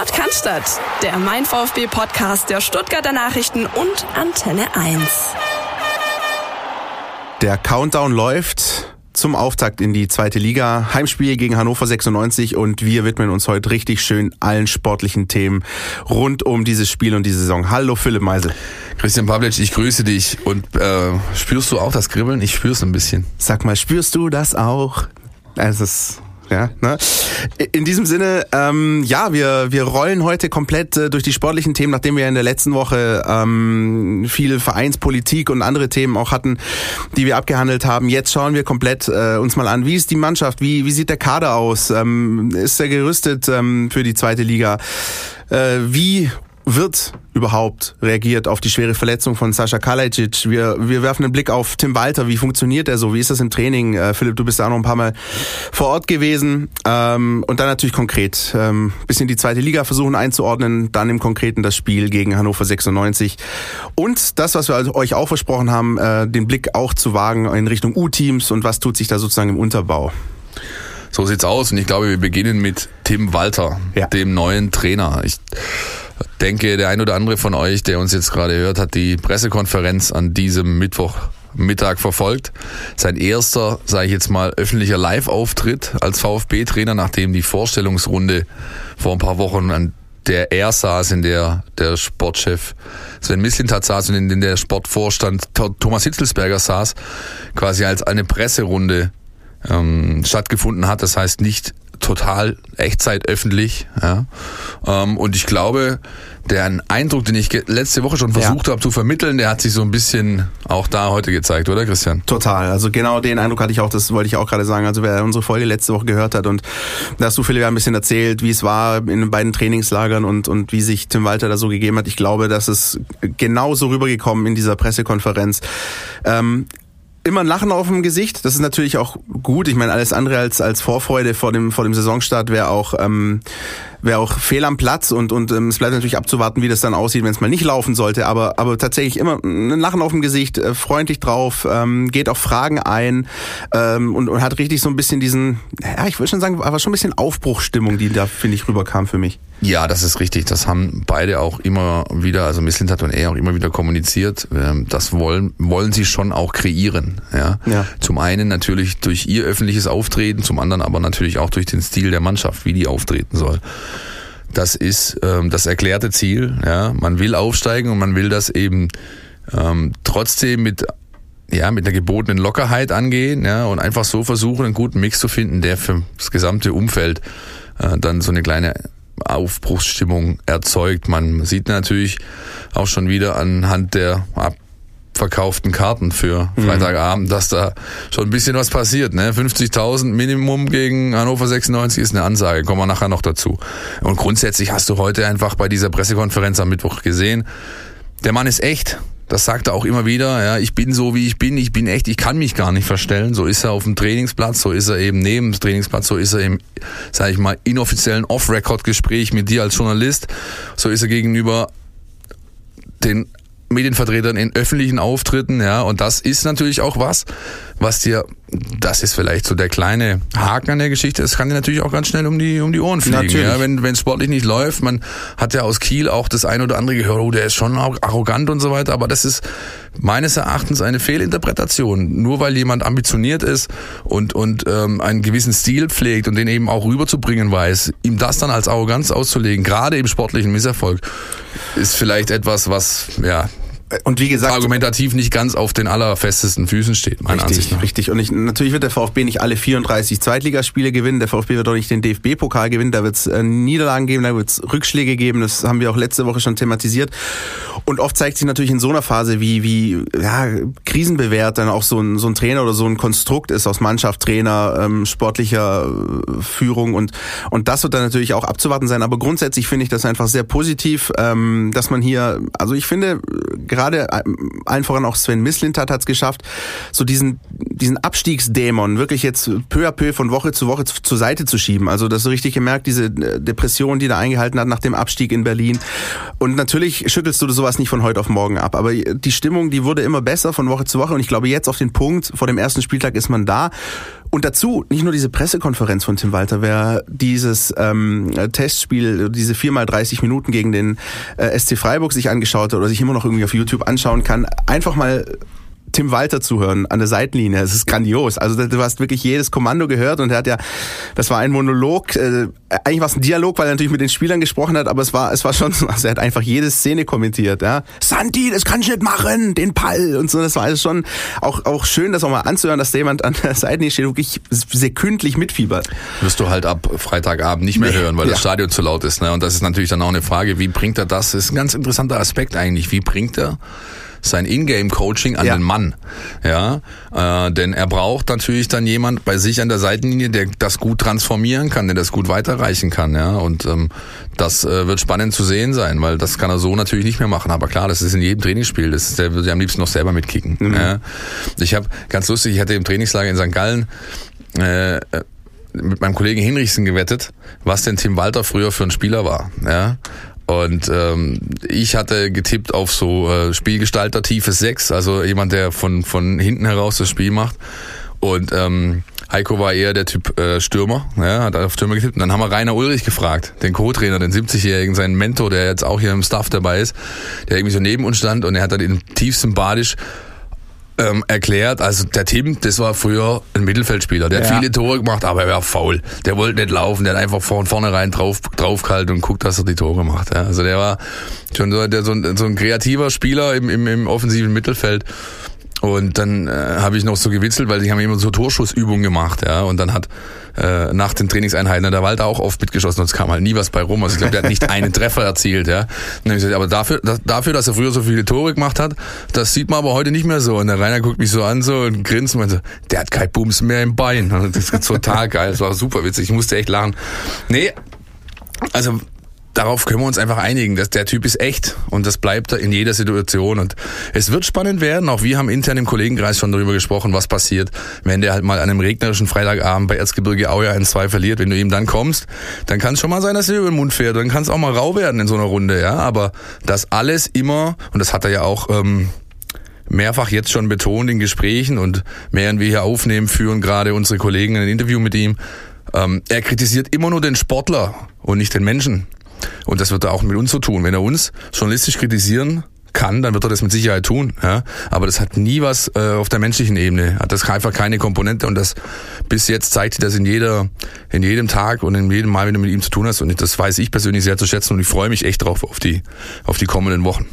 Sport kann der Mein VfB Podcast der Stuttgarter Nachrichten und Antenne 1. Der Countdown läuft zum Auftakt in die zweite Liga. Heimspiel gegen Hannover 96 und wir widmen uns heute richtig schön allen sportlichen Themen rund um dieses Spiel und die Saison. Hallo Philipp Meisel. Christian Pavlic, ich grüße dich und äh, spürst du auch das Kribbeln? Ich spür's ein bisschen. Sag mal, spürst du das auch? Es ist ja, ne? In diesem Sinne, ähm, ja, wir, wir rollen heute komplett äh, durch die sportlichen Themen, nachdem wir in der letzten Woche ähm, viel Vereinspolitik und andere Themen auch hatten, die wir abgehandelt haben. Jetzt schauen wir komplett äh, uns mal an, wie ist die Mannschaft, wie, wie sieht der Kader aus, ähm, ist er gerüstet ähm, für die zweite Liga, äh, wie wird überhaupt reagiert auf die schwere Verletzung von Sascha Kalajdzic? Wir, wir werfen einen Blick auf Tim Walter. Wie funktioniert er so? Wie ist das im Training? Äh, Philipp, du bist da noch ein paar Mal vor Ort gewesen. Ähm, und dann natürlich konkret. Ähm, bisschen die zweite Liga versuchen einzuordnen. Dann im Konkreten das Spiel gegen Hannover 96. Und das, was wir also euch auch versprochen haben, äh, den Blick auch zu wagen in Richtung U-Teams und was tut sich da sozusagen im Unterbau. So sieht's aus. Und ich glaube, wir beginnen mit Tim Walter, ja. dem neuen Trainer. Ich denke, der ein oder andere von euch, der uns jetzt gerade hört, hat die Pressekonferenz an diesem Mittwoch Mittag verfolgt. Sein erster, sage ich jetzt mal, öffentlicher Live-Auftritt als VfB-Trainer, nachdem die Vorstellungsrunde vor ein paar Wochen an der er saß, in der der Sportchef Sven Mislintat saß und in der Sportvorstand Thomas Hitzelsberger saß, quasi als eine Presserunde ähm, stattgefunden hat. Das heißt nicht total Echtzeit öffentlich. Ja. Ähm, und ich glaube, der Eindruck, den ich letzte Woche schon versucht ja. habe zu vermitteln, der hat sich so ein bisschen auch da heute gezeigt, oder Christian? Total. Also genau den Eindruck hatte ich auch, das wollte ich auch gerade sagen. Also wer unsere Folge letzte Woche gehört hat und da hast du Philipp ein bisschen erzählt, wie es war in den beiden Trainingslagern und, und wie sich Tim Walter da so gegeben hat. Ich glaube, das ist genauso rübergekommen in dieser Pressekonferenz. Ähm, immer ein Lachen auf dem Gesicht. Das ist natürlich auch gut. Ich meine, alles andere als als Vorfreude vor dem vor dem Saisonstart wäre auch ähm, wäre auch fehl am Platz und und ähm, es bleibt natürlich abzuwarten, wie das dann aussieht, wenn es mal nicht laufen sollte. Aber aber tatsächlich immer ein Lachen auf dem Gesicht, äh, freundlich drauf, ähm, geht auf Fragen ein ähm, und, und hat richtig so ein bisschen diesen, ja, ich würde schon sagen, aber schon ein bisschen Aufbruchstimmung, die da finde ich rüberkam für mich. Ja, das ist richtig. Das haben beide auch immer wieder, also Misslintat und er auch immer wieder kommuniziert. Ähm, das wollen, wollen sie schon auch kreieren. Ja? ja. Zum einen natürlich durch ihr öffentliches Auftreten, zum anderen aber natürlich auch durch den Stil der Mannschaft, wie die auftreten soll. Das ist ähm, das erklärte Ziel. Ja? Man will aufsteigen und man will das eben ähm, trotzdem mit ja, mit einer gebotenen Lockerheit angehen, ja, und einfach so versuchen, einen guten Mix zu finden, der für das gesamte Umfeld äh, dann so eine kleine Aufbruchsstimmung erzeugt. Man sieht natürlich auch schon wieder anhand der abverkauften Karten für mhm. Freitagabend, dass da schon ein bisschen was passiert. Ne? 50.000 Minimum gegen Hannover 96 ist eine Ansage, kommen wir nachher noch dazu. Und grundsätzlich hast du heute einfach bei dieser Pressekonferenz am Mittwoch gesehen, der Mann ist echt. Das sagt er auch immer wieder. Ja, ich bin so wie ich bin. Ich bin echt. Ich kann mich gar nicht verstellen. So ist er auf dem Trainingsplatz. So ist er eben neben dem Trainingsplatz. So ist er im, sage ich mal, inoffiziellen Off-Record-Gespräch mit dir als Journalist. So ist er gegenüber den Medienvertretern in öffentlichen Auftritten, ja, und das ist natürlich auch was, was dir, das ist vielleicht so der kleine Haken an der Geschichte, es kann dir natürlich auch ganz schnell um die, um die Ohren fliegen, natürlich. ja, wenn, wenn sportlich nicht läuft, man hat ja aus Kiel auch das ein oder andere gehört, oh, der ist schon arrogant und so weiter, aber das ist meines Erachtens eine Fehlinterpretation, nur weil jemand ambitioniert ist und, und ähm, einen gewissen Stil pflegt und den eben auch rüberzubringen weiß, ihm das dann als Arroganz auszulegen, gerade im sportlichen Misserfolg, ist vielleicht etwas, was, ja, und wie gesagt, argumentativ nicht ganz auf den allerfestesten Füßen steht, meiner richtig, Ansicht nach. Richtig. Und ich, natürlich wird der VfB nicht alle 34 Zweitligaspiele gewinnen. Der VfB wird auch nicht den DFB-Pokal gewinnen. Da wird es äh, Niederlagen geben, da wird es Rückschläge geben. Das haben wir auch letzte Woche schon thematisiert. Und oft zeigt sich natürlich in so einer Phase, wie, wie ja, krisenbewährt dann auch so ein, so ein Trainer oder so ein Konstrukt ist aus Mannschaft, Trainer, ähm, sportlicher äh, Führung. Und, und das wird dann natürlich auch abzuwarten sein. Aber grundsätzlich finde ich das einfach sehr positiv, ähm, dass man hier, also ich finde, gerade gerade äh, allen voran auch Sven Mislintat hat es geschafft, so diesen, diesen Abstiegsdämon wirklich jetzt peu à peu von Woche zu Woche zur Seite zu schieben. Also das so richtig gemerkt, diese äh, Depression, die da eingehalten hat nach dem Abstieg in Berlin. Und natürlich schüttelst du sowas nicht von heute auf morgen ab. Aber die Stimmung, die wurde immer besser von Woche zu Woche. Und ich glaube, jetzt auf den Punkt, vor dem ersten Spieltag ist man da. Und dazu nicht nur diese Pressekonferenz von Tim Walter, wer dieses ähm, Testspiel, diese 4x30 Minuten gegen den äh, SC Freiburg sich angeschaut hat oder sich immer noch irgendwie auf YouTube anschauen kann, einfach mal Tim Walter zuhören an der Seitenlinie. Es ist grandios. Also du hast wirklich jedes Kommando gehört und er hat ja, das war ein Monolog, äh, eigentlich war es ein Dialog, weil er natürlich mit den Spielern gesprochen hat, aber es war, es war schon, also er hat einfach jede Szene kommentiert, ja. Santi, das kann ich nicht machen, den Pall und so. Das war alles schon auch, auch schön, das auch mal anzuhören, dass da jemand an der Seitenlinie steht, wirklich sekündlich mitfiebert. Wirst du halt ab Freitagabend nicht mehr hören, weil ja. das Stadion zu laut ist, ne? Und das ist natürlich dann auch eine Frage, wie bringt er das? Das ist ein ganz interessanter Aspekt eigentlich. Wie bringt er sein Ingame-Coaching an ja. den Mann. Ja, äh, denn er braucht natürlich dann jemand bei sich an der Seitenlinie, der das gut transformieren kann, der das gut weiterreichen kann. Ja, und ähm, das äh, wird spannend zu sehen sein, weil das kann er so natürlich nicht mehr machen. Aber klar, das ist in jedem Trainingsspiel. Das ist, der würde am liebsten noch selber mitkicken. Mhm. Ja. Ich habe ganz lustig, ich hatte im Trainingslager in St. Gallen äh, mit meinem Kollegen Hinrichsen gewettet, was denn Tim Walter früher für ein Spieler war. Ja? Und ähm, ich hatte getippt auf so äh, Spielgestalter tiefes 6, also jemand, der von, von hinten heraus das Spiel macht. Und ähm, Heiko war eher der Typ äh, Stürmer, ja, hat auf Stürmer getippt. Und dann haben wir Rainer Ulrich gefragt, den Co-Trainer, den 70-Jährigen, seinen Mentor, der jetzt auch hier im Staff dabei ist, der irgendwie so neben uns stand und er hat dann in tiefstem Badisch ähm, erklärt, also der Tim, das war früher ein Mittelfeldspieler, der hat ja. viele Tore gemacht, aber er war faul. Der wollte nicht laufen, der hat einfach von vornherein drauf, draufgehalten und guckt, dass er die Tore macht. Ja. Also der war schon so, der, so, ein, so ein kreativer Spieler im, im, im offensiven Mittelfeld. Und dann äh, habe ich noch so gewitzelt, weil die haben immer so Torschussübungen gemacht, ja. Und dann hat äh, nach den Trainingseinheiten der Walter auch oft mitgeschossen und es kam halt nie was bei rum. Also ich glaube, der hat nicht einen Treffer erzielt, ja. Gesagt, aber dafür, das, dafür, dass er früher so viele Tore gemacht hat, das sieht man aber heute nicht mehr so. Und der Rainer guckt mich so an so und grinst und meinte, der hat kein Bums mehr im Bein. Das ist total geil. Das war super witzig. Ich musste echt lachen. Nee, also darauf können wir uns einfach einigen, dass der Typ ist echt und das bleibt er in jeder Situation und es wird spannend werden. Auch wir haben intern im Kollegenkreis schon darüber gesprochen, was passiert, wenn der halt mal an einem regnerischen Freitagabend bei Erzgebirge Aue 1-2 verliert. Wenn du ihm dann kommst, dann kann es schon mal sein, dass er über den Mund fährt. Dann kann es auch mal rau werden in so einer Runde, ja. Aber das alles immer, und das hat er ja auch ähm, mehrfach jetzt schon betont in Gesprächen und während wir hier aufnehmen, führen gerade unsere Kollegen ein Interview mit ihm. Ähm, er kritisiert immer nur den Sportler und nicht den Menschen. Und das wird er auch mit uns so tun. Wenn er uns journalistisch kritisieren kann, dann wird er das mit Sicherheit tun. Ja? Aber das hat nie was äh, auf der menschlichen Ebene. Hat das einfach keine Komponente und das bis jetzt zeigt sich das in jeder, in jedem Tag und in jedem Mal, wenn du mit ihm zu tun hast. Und das weiß ich persönlich sehr zu schätzen und ich freue mich echt drauf auf die, auf die kommenden Wochen.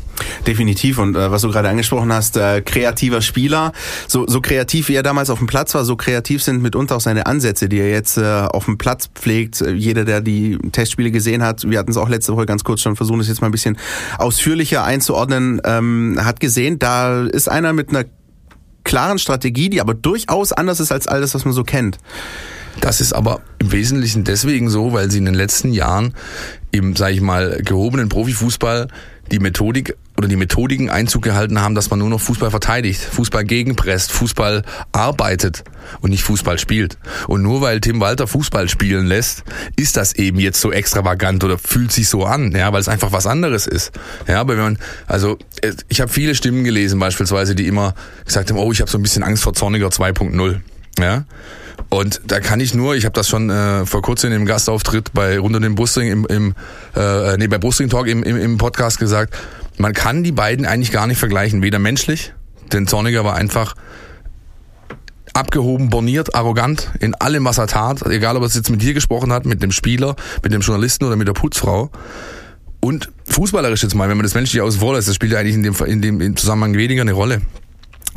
Definitiv. Und äh, was du gerade angesprochen hast, äh, kreativer Spieler. So, so kreativ wie er damals auf dem Platz war, so kreativ sind mitunter auch seine Ansätze, die er jetzt äh, auf dem Platz pflegt. Jeder, der die Testspiele gesehen hat, wir hatten es auch letzte Woche ganz kurz schon versucht, das jetzt mal ein bisschen ausführlicher einzuordnen, ähm, hat gesehen, da ist einer mit einer klaren Strategie, die aber durchaus anders ist als alles, was man so kennt. Das ist aber im Wesentlichen deswegen so, weil sie in den letzten Jahren im, sage ich mal, gehobenen Profifußball die Methodik oder die Methodiken Einzug gehalten haben, dass man nur noch Fußball verteidigt, Fußball gegenpresst, Fußball arbeitet und nicht Fußball spielt. Und nur weil Tim Walter Fußball spielen lässt, ist das eben jetzt so extravagant oder fühlt sich so an, ja, weil es einfach was anderes ist. Ja, aber wenn man, also ich habe viele Stimmen gelesen beispielsweise, die immer gesagt haben, oh, ich habe so ein bisschen Angst vor Zorniger 2.0. Ja, und da kann ich nur, ich habe das schon äh, vor kurzem im Gastauftritt bei Rund um den Brustring im, im äh, nee, bei Brustring Talk im, im, im Podcast gesagt, man kann die beiden eigentlich gar nicht vergleichen, weder menschlich, denn Zorniger war einfach abgehoben, borniert, arrogant in allem, was er tat, egal ob er jetzt mit dir gesprochen hat, mit dem Spieler, mit dem Journalisten oder mit der Putzfrau. Und fußballerisch jetzt mal, wenn man das menschlich lässt, das spielt ja eigentlich in dem, in dem Zusammenhang weniger eine Rolle.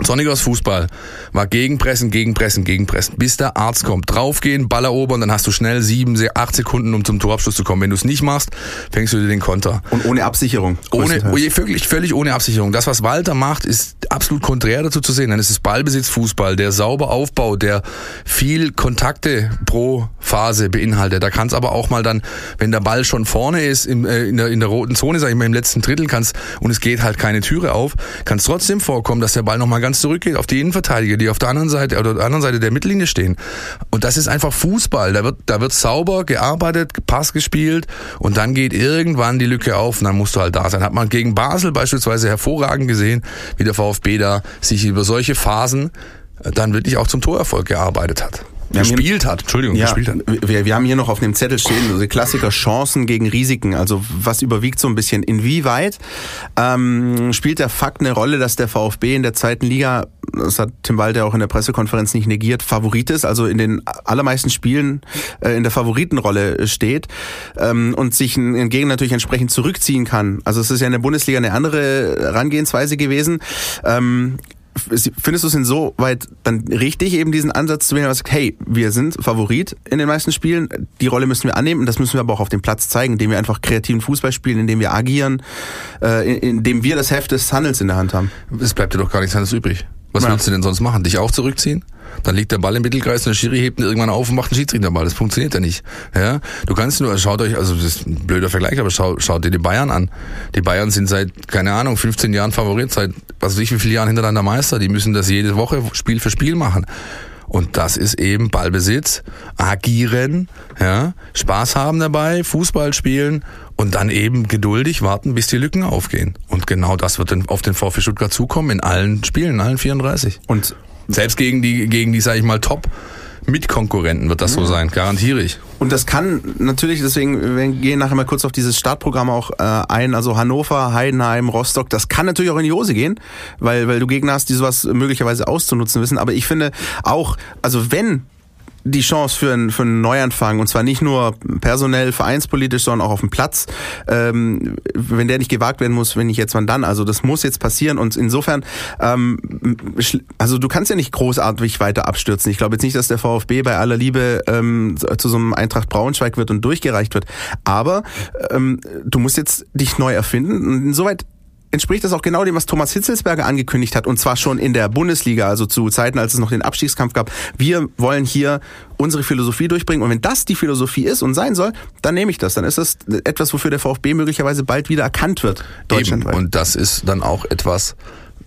Sonnigers Fußball war gegenpressen, gegenpressen, gegenpressen, bis der Arzt kommt. Draufgehen, Ball erobern, dann hast du schnell sieben, acht Sekunden, um zum Torabschluss zu kommen. Wenn du es nicht machst, fängst du dir den Konter. Und ohne Absicherung. Ohne, völlig, völlig ohne Absicherung. Das, was Walter macht, ist absolut konträr dazu zu sehen. Dann ist es Ballbesitzfußball, der sauber Aufbau, der viel Kontakte pro Phase beinhaltet. Da kann es aber auch mal dann, wenn der Ball schon vorne ist, im, äh, in, der, in der roten Zone, sag ich mal, im letzten Drittel kannst und es geht halt keine Türe auf, kann es trotzdem vorkommen, dass der Ball nochmal ganz ganz zurückgeht auf die Innenverteidiger, die auf der anderen Seite oder der anderen Seite der Mittellinie stehen. Und das ist einfach Fußball. Da wird, da wird sauber gearbeitet, Pass gespielt und dann geht irgendwann die Lücke auf und dann musst du halt da sein. Hat man gegen Basel beispielsweise hervorragend gesehen, wie der VfB da sich über solche Phasen dann wirklich auch zum Torerfolg gearbeitet hat. Gespielt hat. Entschuldigung, ja, gespielt hat. Wir, wir haben hier noch auf dem Zettel stehen, also Klassiker Chancen gegen Risiken. Also was überwiegt so ein bisschen? Inwieweit ähm, spielt der Fakt eine Rolle, dass der VfB in der zweiten Liga, das hat Tim Walter auch in der Pressekonferenz nicht negiert, Favorit ist, also in den allermeisten Spielen äh, in der Favoritenrolle steht ähm, und sich ein Gegner natürlich entsprechend zurückziehen kann. Also es ist ja in der Bundesliga eine andere Herangehensweise gewesen. Ähm, findest du es insoweit dann richtig, eben diesen Ansatz zu wählen, was sagt, hey, wir sind Favorit in den meisten Spielen, die Rolle müssen wir annehmen und das müssen wir aber auch auf dem Platz zeigen, indem wir einfach kreativen Fußball spielen, indem wir agieren, äh, indem wir das Heft des Handels in der Hand haben. Es bleibt dir doch gar nichts anderes übrig. Was ja. willst du denn sonst machen? Dich auch zurückziehen? Dann liegt der Ball im Mittelkreis und der Schiri hebt ihn irgendwann auf und macht einen Schiedsrichterball. Das funktioniert ja nicht. Ja? Du kannst nur, schaut euch, also das ist ein blöder Vergleich, aber schau, schaut dir die Bayern an. Die Bayern sind seit, keine Ahnung, 15 Jahren Favorit, seit was weiß ich wie viele Jahren hintereinander Meister. Die müssen das jede Woche Spiel für Spiel machen. Und das ist eben Ballbesitz, agieren, ja, Spaß haben dabei, Fußball spielen und dann eben geduldig warten, bis die Lücken aufgehen. Und genau das wird dann auf den VfB Stuttgart zukommen in allen Spielen, in allen 34. Und selbst gegen die, gegen die, sag ich mal, Top Mitkonkurrenten wird das so sein, garantiere ich. Und das kann natürlich, deswegen, wir gehen nachher mal kurz auf dieses Startprogramm auch äh, ein, also Hannover, Heidenheim, Rostock, das kann natürlich auch in die Hose gehen, weil, weil du Gegner hast, die sowas möglicherweise auszunutzen wissen. Aber ich finde auch, also wenn die Chance für, einen, für einen Neuanfang und zwar nicht nur personell, vereinspolitisch, sondern auch auf dem Platz. Ähm, wenn der nicht gewagt werden muss, wenn nicht jetzt, wann dann? Also das muss jetzt passieren und insofern, ähm, also du kannst ja nicht großartig weiter abstürzen. Ich glaube jetzt nicht, dass der VfB bei aller Liebe ähm, zu so einem Eintracht Braunschweig wird und durchgereicht wird, aber ähm, du musst jetzt dich neu erfinden und insoweit entspricht das auch genau dem, was Thomas Hitzelsberger angekündigt hat, und zwar schon in der Bundesliga, also zu Zeiten, als es noch den Abstiegskampf gab. Wir wollen hier unsere Philosophie durchbringen. Und wenn das die Philosophie ist und sein soll, dann nehme ich das. Dann ist das etwas, wofür der VfB möglicherweise bald wieder erkannt wird. Deutschlandweit. Eben. Und das ist dann auch etwas,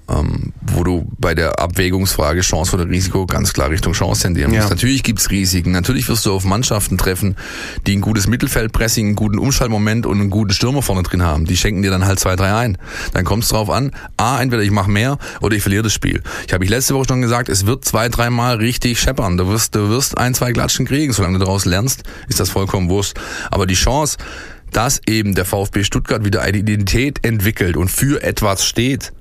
ähm, wo du bei der Abwägungsfrage Chance oder Risiko ganz klar Richtung Chance tendieren musst. Ja. Natürlich gibt's Risiken. Natürlich wirst du auf Mannschaften treffen, die ein gutes Mittelfeldpressing, einen guten Umschaltmoment und einen guten Stürmer vorne drin haben. Die schenken dir dann halt zwei, drei ein. Dann kommt es drauf an, A, entweder ich mache mehr oder ich verliere das Spiel. Ich habe ich letzte Woche schon gesagt, es wird zwei, dreimal richtig scheppern. Du wirst, du wirst ein, zwei Klatschen kriegen. Solange du daraus lernst, ist das vollkommen wurscht. Aber die Chance, dass eben der VfB Stuttgart wieder eine Identität entwickelt und für etwas steht,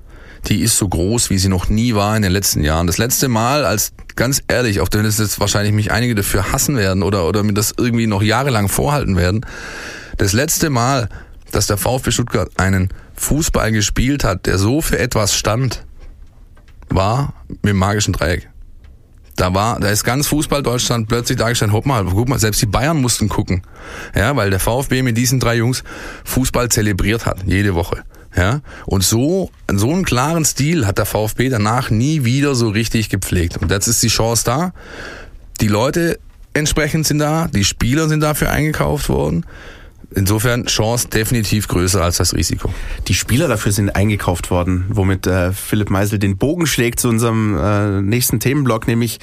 die ist so groß, wie sie noch nie war in den letzten Jahren. Das letzte Mal, als ganz ehrlich, auf dem jetzt wahrscheinlich mich einige dafür hassen werden oder, oder mir das irgendwie noch jahrelang vorhalten werden, das letzte Mal, dass der VfB Stuttgart einen Fußball gespielt hat, der so für etwas stand, war mit dem magischen Dreieck. Da war, da ist ganz Fußball Deutschland plötzlich dargestellt, hopp mal, guck mal, selbst die Bayern mussten gucken. Ja, weil der VfB mit diesen drei Jungs Fußball zelebriert hat, jede Woche. Ja, und so, so einen klaren Stil hat der VfB danach nie wieder so richtig gepflegt. Und jetzt ist die Chance da. Die Leute entsprechend sind da, die Spieler sind dafür eingekauft worden. Insofern Chance definitiv größer als das Risiko. Die Spieler dafür sind eingekauft worden, womit äh, Philipp Meisel den Bogen schlägt zu unserem äh, nächsten Themenblock, nämlich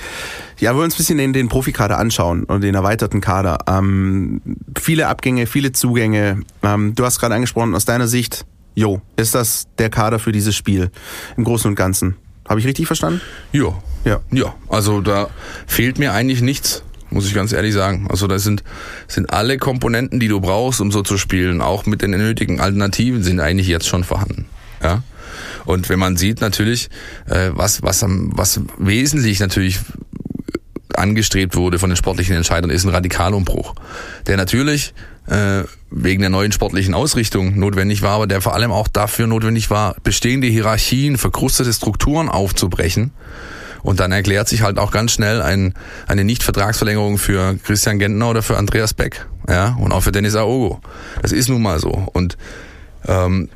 ja, wir uns ein bisschen den, den Profikader anschauen und den erweiterten Kader. Ähm, viele Abgänge, viele Zugänge. Ähm, du hast gerade angesprochen, aus deiner Sicht Jo, ist das der Kader für dieses Spiel im Großen und Ganzen? Habe ich richtig verstanden? Jo. Ja. Ja, also da fehlt mir eigentlich nichts, muss ich ganz ehrlich sagen. Also da sind, sind alle Komponenten, die du brauchst, um so zu spielen, auch mit den nötigen Alternativen, sind eigentlich jetzt schon vorhanden. Ja. Und wenn man sieht natürlich, äh, was, was, was wesentlich natürlich angestrebt wurde von den sportlichen Entscheidern, ist ein Radikalumbruch, der natürlich wegen der neuen sportlichen Ausrichtung notwendig war, aber der vor allem auch dafür notwendig war, bestehende Hierarchien, verkrustete Strukturen aufzubrechen. Und dann erklärt sich halt auch ganz schnell ein, eine Nicht-Vertragsverlängerung für Christian Gentner oder für Andreas Beck, ja, und auch für Dennis Aogo. Das ist nun mal so. Und ähm,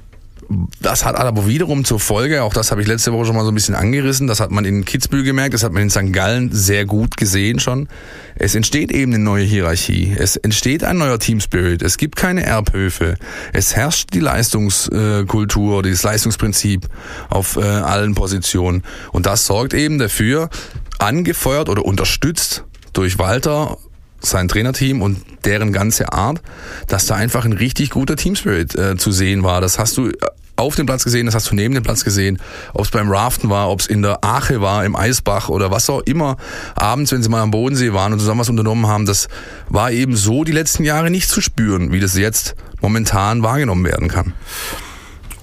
das hat aber wiederum zur Folge, auch das habe ich letzte Woche schon mal so ein bisschen angerissen, das hat man in Kitzbühel gemerkt, das hat man in St. Gallen sehr gut gesehen schon. Es entsteht eben eine neue Hierarchie, es entsteht ein neuer Teamspirit, es gibt keine Erbhöfe, es herrscht die Leistungskultur, dieses Leistungsprinzip auf äh, allen Positionen und das sorgt eben dafür, angefeuert oder unterstützt durch Walter sein Trainerteam und deren ganze Art, dass da einfach ein richtig guter Teamspirit äh, zu sehen war. Das hast du auf dem Platz gesehen, das hast du neben dem Platz gesehen, ob es beim Raften war, ob es in der Ache war, im Eisbach oder was auch immer, abends, wenn sie mal am Bodensee waren und zusammen was unternommen haben, das war eben so die letzten Jahre nicht zu spüren, wie das jetzt momentan wahrgenommen werden kann.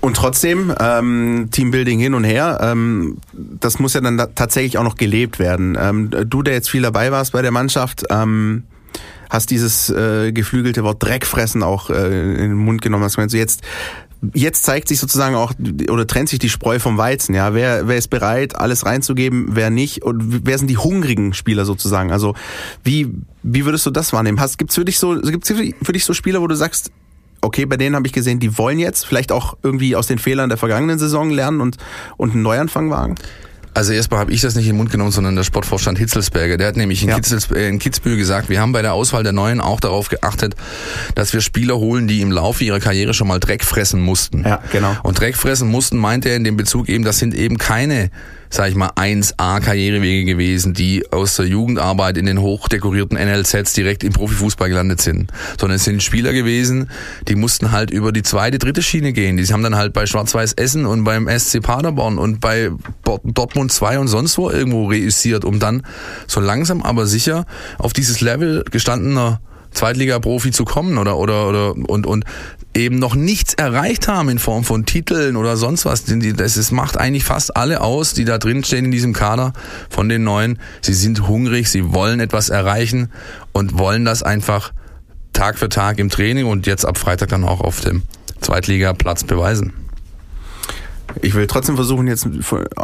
Und trotzdem, ähm, Teambuilding hin und her, ähm, das muss ja dann tatsächlich auch noch gelebt werden. Ähm, du, der jetzt viel dabei warst bei der Mannschaft, ähm, hast dieses äh, geflügelte Wort Dreckfressen auch äh, in den Mund genommen. Hast meinst du jetzt, jetzt zeigt sich sozusagen auch oder trennt sich die Spreu vom Weizen. Ja, wer wer ist bereit, alles reinzugeben, wer nicht und wer sind die hungrigen Spieler sozusagen? Also wie wie würdest du das wahrnehmen? Hast gibt's für dich so gibt's für dich so Spieler, wo du sagst, okay, bei denen habe ich gesehen, die wollen jetzt vielleicht auch irgendwie aus den Fehlern der vergangenen Saison lernen und, und einen Neuanfang wagen? Also erstmal habe ich das nicht in den Mund genommen, sondern der Sportvorstand Hitzelsberger. Der hat nämlich in, ja. Äh, in Kitzbühel gesagt, wir haben bei der Auswahl der Neuen auch darauf geachtet, dass wir Spieler holen, die im Laufe ihrer Karriere schon mal Dreck fressen mussten. Ja, genau. Und Dreck fressen mussten meint er in dem Bezug eben, das sind eben keine sag ich mal, 1A-Karrierewege gewesen, die aus der Jugendarbeit in den hochdekorierten NLZs direkt im Profifußball gelandet sind. Sondern es sind Spieler gewesen, die mussten halt über die zweite, dritte Schiene gehen. Die haben dann halt bei Schwarz-Weiß Essen und beim SC Paderborn und bei Dortmund 2 und sonst wo irgendwo reüssiert, um dann so langsam aber sicher auf dieses Level gestandener Zweitliga-Profi zu kommen oder oder oder und und eben noch nichts erreicht haben in Form von Titeln oder sonst was. Das macht eigentlich fast alle aus, die da drin stehen in diesem Kader von den Neuen. Sie sind hungrig, sie wollen etwas erreichen und wollen das einfach Tag für Tag im Training und jetzt ab Freitag dann auch auf dem Zweitligaplatz beweisen. Ich will trotzdem versuchen, jetzt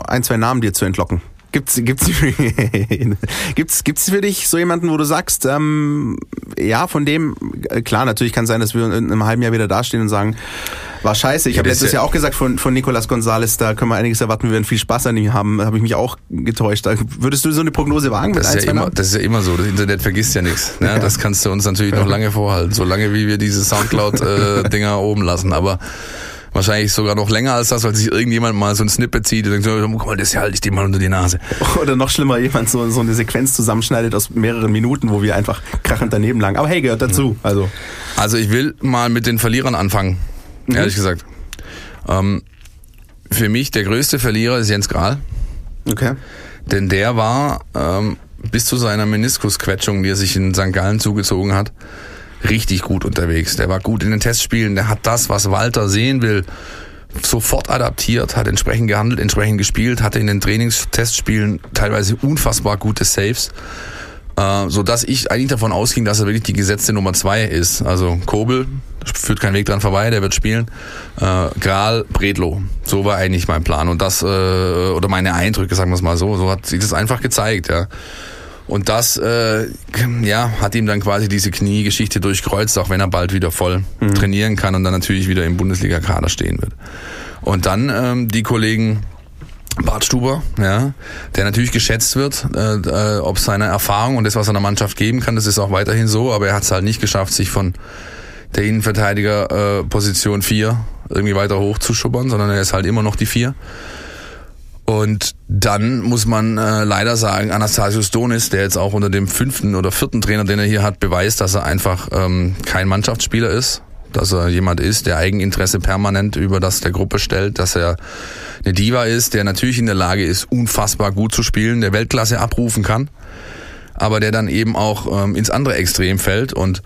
ein, zwei Namen dir zu entlocken. Gibt's, gibt's, gibt's, gibt's für dich so jemanden, wo du sagst, ähm, ja, von dem, äh, klar, natürlich kann sein, dass wir in einem halben Jahr wieder dastehen und sagen, war scheiße. Ich ja, habe letztes Jahr auch gesagt von, von Nicolas Gonzalez, da können wir einiges erwarten, wir werden viel Spaß an ihm haben. Habe ich mich auch getäuscht. Würdest du so eine Prognose wagen? Das, ist ja, immer, das ist ja immer so. Das Internet vergisst ja nichts. Ne? Ja. Das kannst du uns natürlich noch lange vorhalten, solange wie wir diese Soundcloud-Dinger äh, oben lassen. Aber Wahrscheinlich sogar noch länger als das, weil sich irgendjemand mal so ein Snippet zieht und denkt, so, guck mal, das halte ich dir mal unter die Nase. Oder noch schlimmer, jemand so, so eine Sequenz zusammenschneidet aus mehreren Minuten, wo wir einfach krachend daneben lagen. Aber hey, gehört dazu. Also, also ich will mal mit den Verlierern anfangen, mhm. ehrlich gesagt. Ähm, für mich der größte Verlierer ist Jens Grahl. Okay. Denn der war ähm, bis zu seiner Meniskusquetschung, die er sich in St. Gallen zugezogen hat, richtig gut unterwegs. Der war gut in den Testspielen, der hat das, was Walter sehen will, sofort adaptiert, hat entsprechend gehandelt, entsprechend gespielt, hatte in den Trainingstestspielen teilweise unfassbar gute Saves, äh, so dass ich eigentlich davon ausging, dass er wirklich die gesetzte Nummer zwei ist. Also Kobel führt kein Weg dran vorbei, der wird spielen. Äh, Gral, Bredlo, so war eigentlich mein Plan und das äh, oder meine Eindrücke, sagen wir es mal so, so hat sich das einfach gezeigt, ja. Und das äh, ja, hat ihm dann quasi diese Kniegeschichte durchkreuzt, auch wenn er bald wieder voll mhm. trainieren kann und dann natürlich wieder im Bundesliga-Kader stehen wird. Und dann ähm, die Kollegen Bart Stuber, ja, der natürlich geschätzt wird, äh, äh, ob seine Erfahrung und das, was er der Mannschaft geben kann, das ist auch weiterhin so, aber er hat es halt nicht geschafft, sich von der Innenverteidiger äh, Position 4 irgendwie weiter hochzuschubbern, sondern er ist halt immer noch die 4. Und dann muss man äh, leider sagen, Anastasius Donis, der jetzt auch unter dem fünften oder vierten Trainer, den er hier hat, beweist, dass er einfach ähm, kein Mannschaftsspieler ist, dass er jemand ist, der Eigeninteresse permanent über das der Gruppe stellt, dass er eine Diva ist, der natürlich in der Lage ist, unfassbar gut zu spielen, der Weltklasse abrufen kann, aber der dann eben auch ähm, ins andere Extrem fällt. Und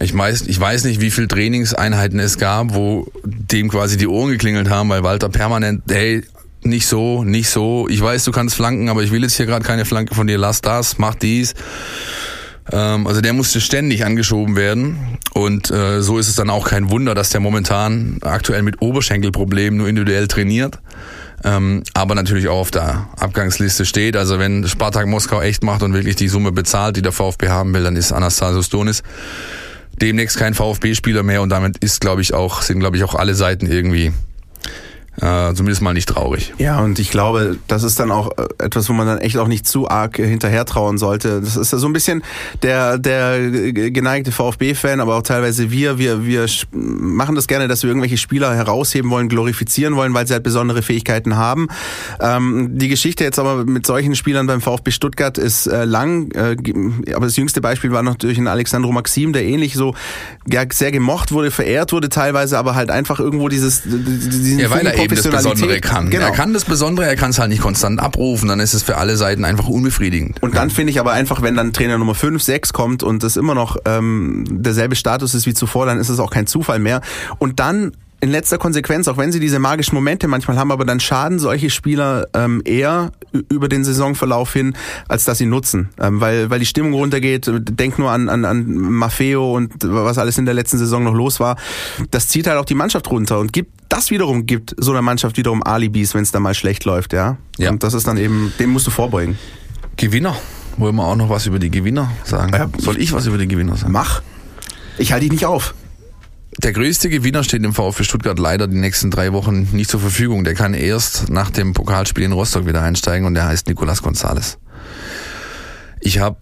ich weiß, ich weiß nicht, wie viel Trainingseinheiten es gab, wo dem quasi die Ohren geklingelt haben, weil Walter permanent, hey, nicht so, nicht so. Ich weiß, du kannst flanken, aber ich will jetzt hier gerade keine Flanke von dir. Lass das, mach dies. Ähm, also der musste ständig angeschoben werden. Und äh, so ist es dann auch kein Wunder, dass der momentan aktuell mit Oberschenkelproblemen nur individuell trainiert. Ähm, aber natürlich auch auf der Abgangsliste steht. Also wenn Spartak Moskau echt macht und wirklich die Summe bezahlt, die der VfB haben will, dann ist Anastasios Donis demnächst kein VfB-Spieler mehr und damit ist, glaube ich, auch, sind, glaube ich, auch alle Seiten irgendwie äh, zumindest mal nicht traurig. Ja, und ich glaube, das ist dann auch äh, etwas, wo man dann echt auch nicht zu arg hinterher trauen sollte. Das ist ja so ein bisschen der, der geneigte VfB-Fan, aber auch teilweise wir, wir, wir machen das gerne, dass wir irgendwelche Spieler herausheben wollen, glorifizieren wollen, weil sie halt besondere Fähigkeiten haben. Ähm, die Geschichte jetzt aber mit solchen Spielern beim VfB Stuttgart ist äh, lang, äh, aber das jüngste Beispiel war durch einen Alexandro Maxim, der ähnlich so ja, sehr gemocht wurde, verehrt wurde teilweise, aber halt einfach irgendwo dieses diesen ja, weil er Besondere kann. Genau. Er kann das Besondere, er kann es halt nicht konstant abrufen, dann ist es für alle Seiten einfach unbefriedigend. Und dann finde ich aber einfach, wenn dann Trainer Nummer 5, 6 kommt und das immer noch ähm, derselbe Status ist wie zuvor, dann ist es auch kein Zufall mehr. Und dann in letzter Konsequenz, auch wenn sie diese magischen Momente manchmal haben, aber dann schaden solche Spieler ähm, eher über den Saisonverlauf hin, als dass sie nutzen. Ähm, weil, weil die Stimmung runtergeht. Denk nur an, an, an Maffeo und was alles in der letzten Saison noch los war. Das zieht halt auch die Mannschaft runter und gibt das wiederum gibt so einer Mannschaft wiederum Alibis, wenn es da mal schlecht läuft, ja. ja. Und das ist dann eben, dem musst du vorbeugen. Gewinner. Wollen wir auch noch was über die Gewinner sagen? Ja. Soll ich was über die Gewinner sagen? Mach. Ich halte dich nicht auf. Der größte Gewinner steht im VfB Stuttgart leider die nächsten drei Wochen nicht zur Verfügung. Der kann erst nach dem Pokalspiel in Rostock wieder einsteigen und der heißt Nicolas Gonzales. Ich habe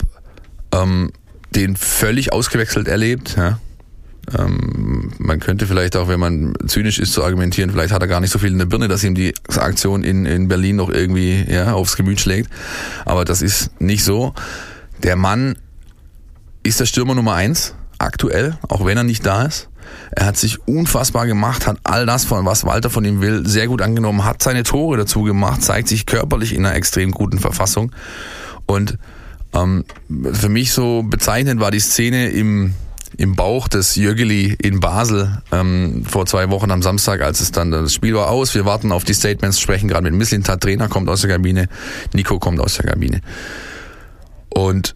ähm, den völlig ausgewechselt erlebt. Ja. Ähm, man könnte vielleicht auch, wenn man zynisch ist, zu argumentieren, vielleicht hat er gar nicht so viel in der Birne, dass ihm die Aktion in, in Berlin noch irgendwie ja, aufs Gemüt schlägt. Aber das ist nicht so. Der Mann ist der Stürmer Nummer eins aktuell, auch wenn er nicht da ist. Er hat sich unfassbar gemacht, hat all das, von was Walter von ihm will, sehr gut angenommen, hat seine Tore dazu gemacht, zeigt sich körperlich in einer extrem guten Verfassung. Und ähm, für mich so bezeichnend war die Szene im im Bauch des Jögeli in Basel ähm, vor zwei Wochen am Samstag, als es dann das Spiel war aus. Wir warten auf die Statements, sprechen gerade mit Misslintat, Trainer kommt aus der Kabine, Nico kommt aus der Kabine. Und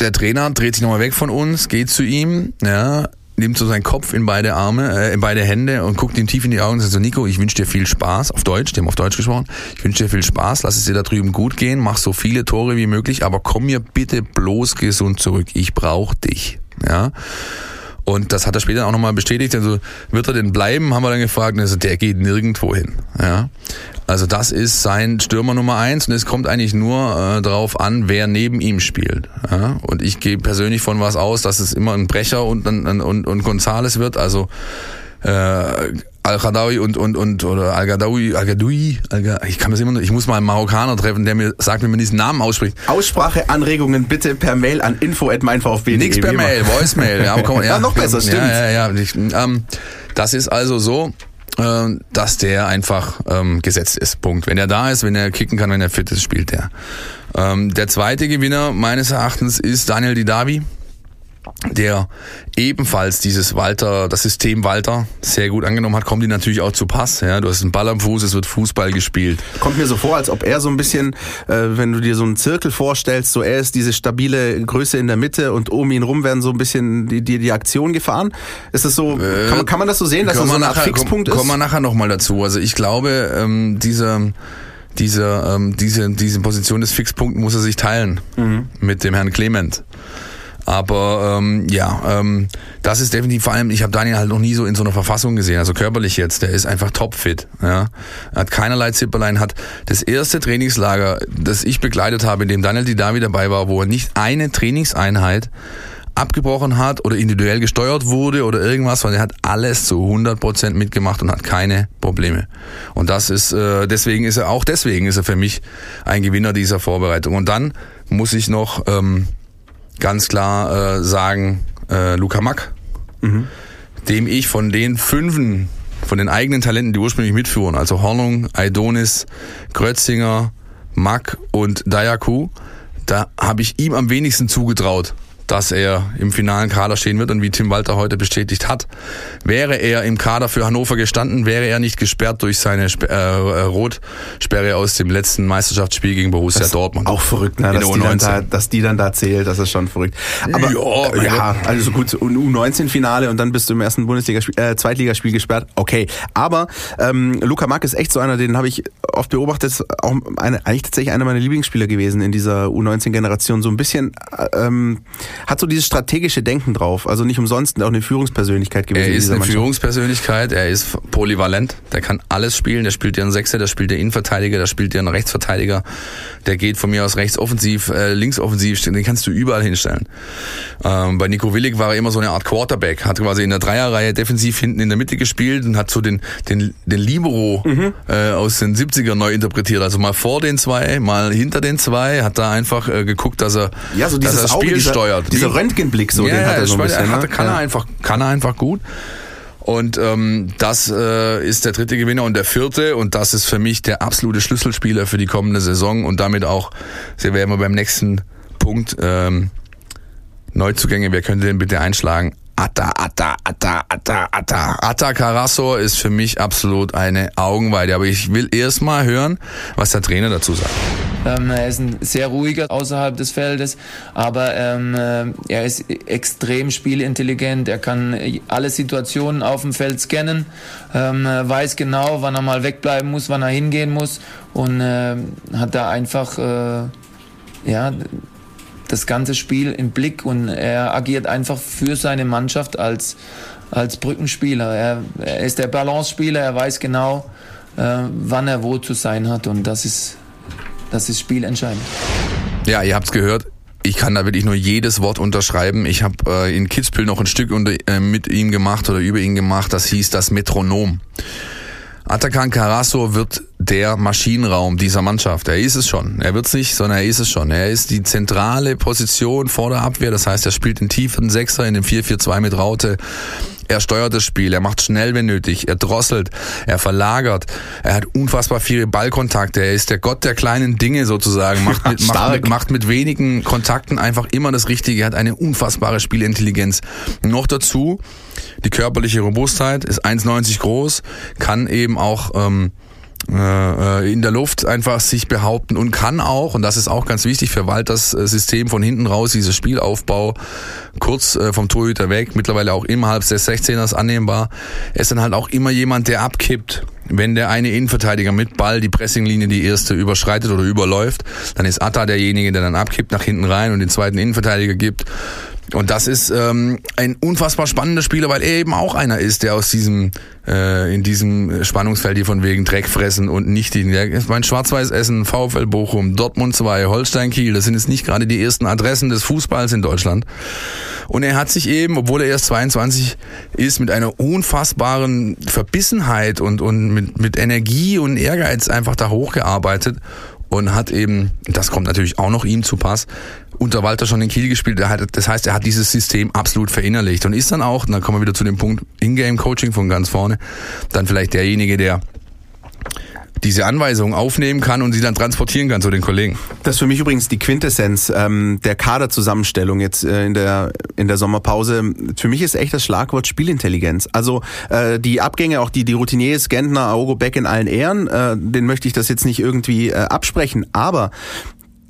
der Trainer dreht sich nochmal weg von uns, geht zu ihm, ja, nimmt so seinen Kopf in beide Arme, äh, in beide Hände und guckt ihm tief in die Augen und sagt so, Nico, ich wünsche dir viel Spaß, auf Deutsch, dem auf Deutsch gesprochen, ich wünsche dir viel Spaß, lass es dir da drüben gut gehen, mach so viele Tore wie möglich, aber komm mir bitte bloß gesund zurück, ich brauche dich, ja. Und das hat er später auch nochmal bestätigt. Also wird er denn bleiben, haben wir dann gefragt. Also der geht nirgendwo hin. Ja. Also das ist sein Stürmer Nummer eins und es kommt eigentlich nur äh, darauf an, wer neben ihm spielt. Ja? Und ich gehe persönlich von was aus, dass es immer ein Brecher und, und, und, und Gonzales wird. Also äh, Al-Khadawi und, und, und, oder Al-Gadawi, Al-Gadoui, Al ich kann das immer ich muss mal einen Marokkaner treffen, der mir sagt, wie man diesen Namen ausspricht. Ausspracheanregungen bitte per Mail an info at meinvfb. Nix per Mail, Voicemail. Ja, komm, ja, ja, noch besser, stimmt. Ja, ja, ja. Ich, ähm, das ist also so, äh, dass der einfach ähm, gesetzt ist. Punkt. Wenn er da ist, wenn er kicken kann, wenn er fit ist, spielt er. Ähm, der zweite Gewinner meines Erachtens ist Daniel Didavi der ebenfalls dieses Walter, das System Walter sehr gut angenommen hat, kommt ihm natürlich auch zu Pass. Ja, du hast einen Ball am Fuß, es wird Fußball gespielt. Kommt mir so vor, als ob er so ein bisschen, äh, wenn du dir so einen Zirkel vorstellst, so er ist diese stabile Größe in der Mitte und um ihn rum werden so ein bisschen die die, die Aktion gefahren. Ist das so? Äh, kann, man, kann man das so sehen, dass das so eine Art Fixpunkt komm, ist? Kommen wir nachher nochmal dazu. Also ich glaube, ähm, dieser diese, ähm, diese, diese Position des Fixpunkts muss er sich teilen mhm. mit dem Herrn Clement. Aber ähm, ja, ähm, das ist definitiv vor allem, ich habe Daniel halt noch nie so in so einer Verfassung gesehen, also körperlich jetzt, der ist einfach topfit. Ja. Er hat keinerlei Zipperlein, hat das erste Trainingslager, das ich begleitet habe, in dem Daniel Didavi dabei war, wo er nicht eine Trainingseinheit abgebrochen hat oder individuell gesteuert wurde oder irgendwas, sondern er hat alles zu 100% mitgemacht und hat keine Probleme. Und das ist, äh, deswegen ist er, auch deswegen ist er für mich ein Gewinner dieser Vorbereitung. Und dann muss ich noch... Ähm, ganz klar äh, sagen, äh, Luca Mack, mhm. dem ich von den Fünfen, von den eigenen Talenten, die ursprünglich mitführen, also Hornung, Aidonis, Grötzinger, Mack und Dayaku, da habe ich ihm am wenigsten zugetraut dass er im finalen Kader stehen wird und wie Tim Walter heute bestätigt hat, wäre er im Kader für Hannover gestanden, wäre er nicht gesperrt durch seine Sp äh, Rotsperre aus dem letzten Meisterschaftsspiel gegen Borussia Dortmund. Auch verrückt, ne? dass, die dann da, dass die dann da zählt, das ist schon verrückt. Aber ja, ja also gut, U19-Finale und dann bist du im ersten Bundesligaspiel, äh, Zweitligaspiel gesperrt, okay. Aber ähm, Luca Mack ist echt so einer, den habe ich oft beobachtet, auch eine, eigentlich tatsächlich einer meiner Lieblingsspieler gewesen in dieser U19-Generation. So ein bisschen äh, ähm, hat so dieses strategische Denken drauf. Also nicht umsonst auch eine Führungspersönlichkeit gewesen. Er ist eine Mannschaft. Führungspersönlichkeit, er ist polyvalent, der kann alles spielen, der spielt ja einen Sechser, der spielt ja Innenverteidiger, der spielt ja einen Rechtsverteidiger, der geht von mir aus rechts offensiv, äh, links offensiv, den kannst du überall hinstellen. Ähm, bei Nico Willig war er immer so eine Art Quarterback, hat quasi in der Dreierreihe defensiv hinten in der Mitte gespielt und hat so den, den, den Libero mhm. äh, aus den 70er neu interpretiert. Also mal vor den zwei, mal hinter den zwei, hat da einfach äh, geguckt, dass er, ja, so dass er das Spiel dieser, steuert. Dieser Röntgenblick, so, ja, den hat er so ein bisschen. Hat, ne? kann ja. er einfach, kann er einfach gut. Und ähm, das äh, ist der dritte Gewinner und der vierte und das ist für mich der absolute Schlüsselspieler für die kommende Saison und damit auch, sehr werden wir beim nächsten Punkt, ähm, Neuzugänge, wer könnte denn bitte einschlagen? Atta, Atta, Atta, Atta, Atta. Atta Carasso ist für mich absolut eine Augenweide. Aber ich will erst mal hören, was der Trainer dazu sagt. Ähm, er ist ein sehr ruhiger außerhalb des Feldes, aber ähm, äh, er ist extrem spielintelligent. Er kann alle Situationen auf dem Feld scannen, ähm, weiß genau, wann er mal wegbleiben muss, wann er hingehen muss und äh, hat da einfach äh, ja das ganze Spiel im Blick und er agiert einfach für seine Mannschaft als, als Brückenspieler. Er, er ist der Balance-Spieler, er weiß genau, äh, wann er wo zu sein hat und das ist, das ist spielentscheidend. Ja, ihr habt es gehört. Ich kann da wirklich nur jedes Wort unterschreiben. Ich habe äh, in Kitzbühel noch ein Stück unter, äh, mit ihm gemacht oder über ihn gemacht. Das hieß das Metronom. Atakan Carasso wird der Maschinenraum dieser Mannschaft. Er ist es schon. Er wird es nicht, sondern er ist es schon. Er ist die zentrale Position vor der Abwehr. Das heißt, er spielt den tiefen Sechser in dem 4-4-2 mit Raute. Er steuert das Spiel, er macht schnell, wenn nötig, er drosselt, er verlagert, er hat unfassbar viele Ballkontakte, er ist der Gott der kleinen Dinge sozusagen, macht mit, macht mit, macht mit wenigen Kontakten einfach immer das Richtige, er hat eine unfassbare Spielintelligenz. Noch dazu, die körperliche Robustheit, ist 1,90 groß, kann eben auch ähm, äh, in der Luft einfach sich behaupten und kann auch, und das ist auch ganz wichtig für Walters äh, System von hinten raus, dieser Spielaufbau kurz äh, vom Torhüter weg, mittlerweile auch innerhalb des 16ers annehmbar. Ist dann halt auch immer jemand, der abkippt. Wenn der eine Innenverteidiger mit Ball die Pressinglinie die erste überschreitet oder überläuft, dann ist Atta derjenige, der dann abkippt nach hinten rein und den zweiten Innenverteidiger gibt. Und das ist ähm, ein unfassbar spannender Spieler, weil er eben auch einer ist, der aus diesem äh, in diesem Spannungsfeld hier von wegen Dreck fressen und nicht die. Ich mein Schwarz-Weiß Essen, VfL Bochum, Dortmund 2, Holstein Kiel, das sind jetzt nicht gerade die ersten Adressen des Fußballs in Deutschland. Und er hat sich eben, obwohl er erst 22 ist, mit einer unfassbaren Verbissenheit und, und mit, mit Energie und Ehrgeiz einfach da hochgearbeitet und hat eben, das kommt natürlich auch noch ihm zu Pass, unter Walter schon in Kiel gespielt. Das heißt, er hat dieses System absolut verinnerlicht und ist dann auch, und dann kommen wir wieder zu dem Punkt Ingame-Coaching von ganz vorne, dann vielleicht derjenige, der diese Anweisungen aufnehmen kann und sie dann transportieren kann zu den Kollegen. Das ist für mich übrigens die Quintessenz ähm, der Kaderzusammenstellung jetzt äh, in der in der Sommerpause. Für mich ist echt das Schlagwort Spielintelligenz. Also äh, die Abgänge, auch die die Routiniers, Gentner, Aogo Beck in allen Ehren, äh, den möchte ich das jetzt nicht irgendwie äh, absprechen. Aber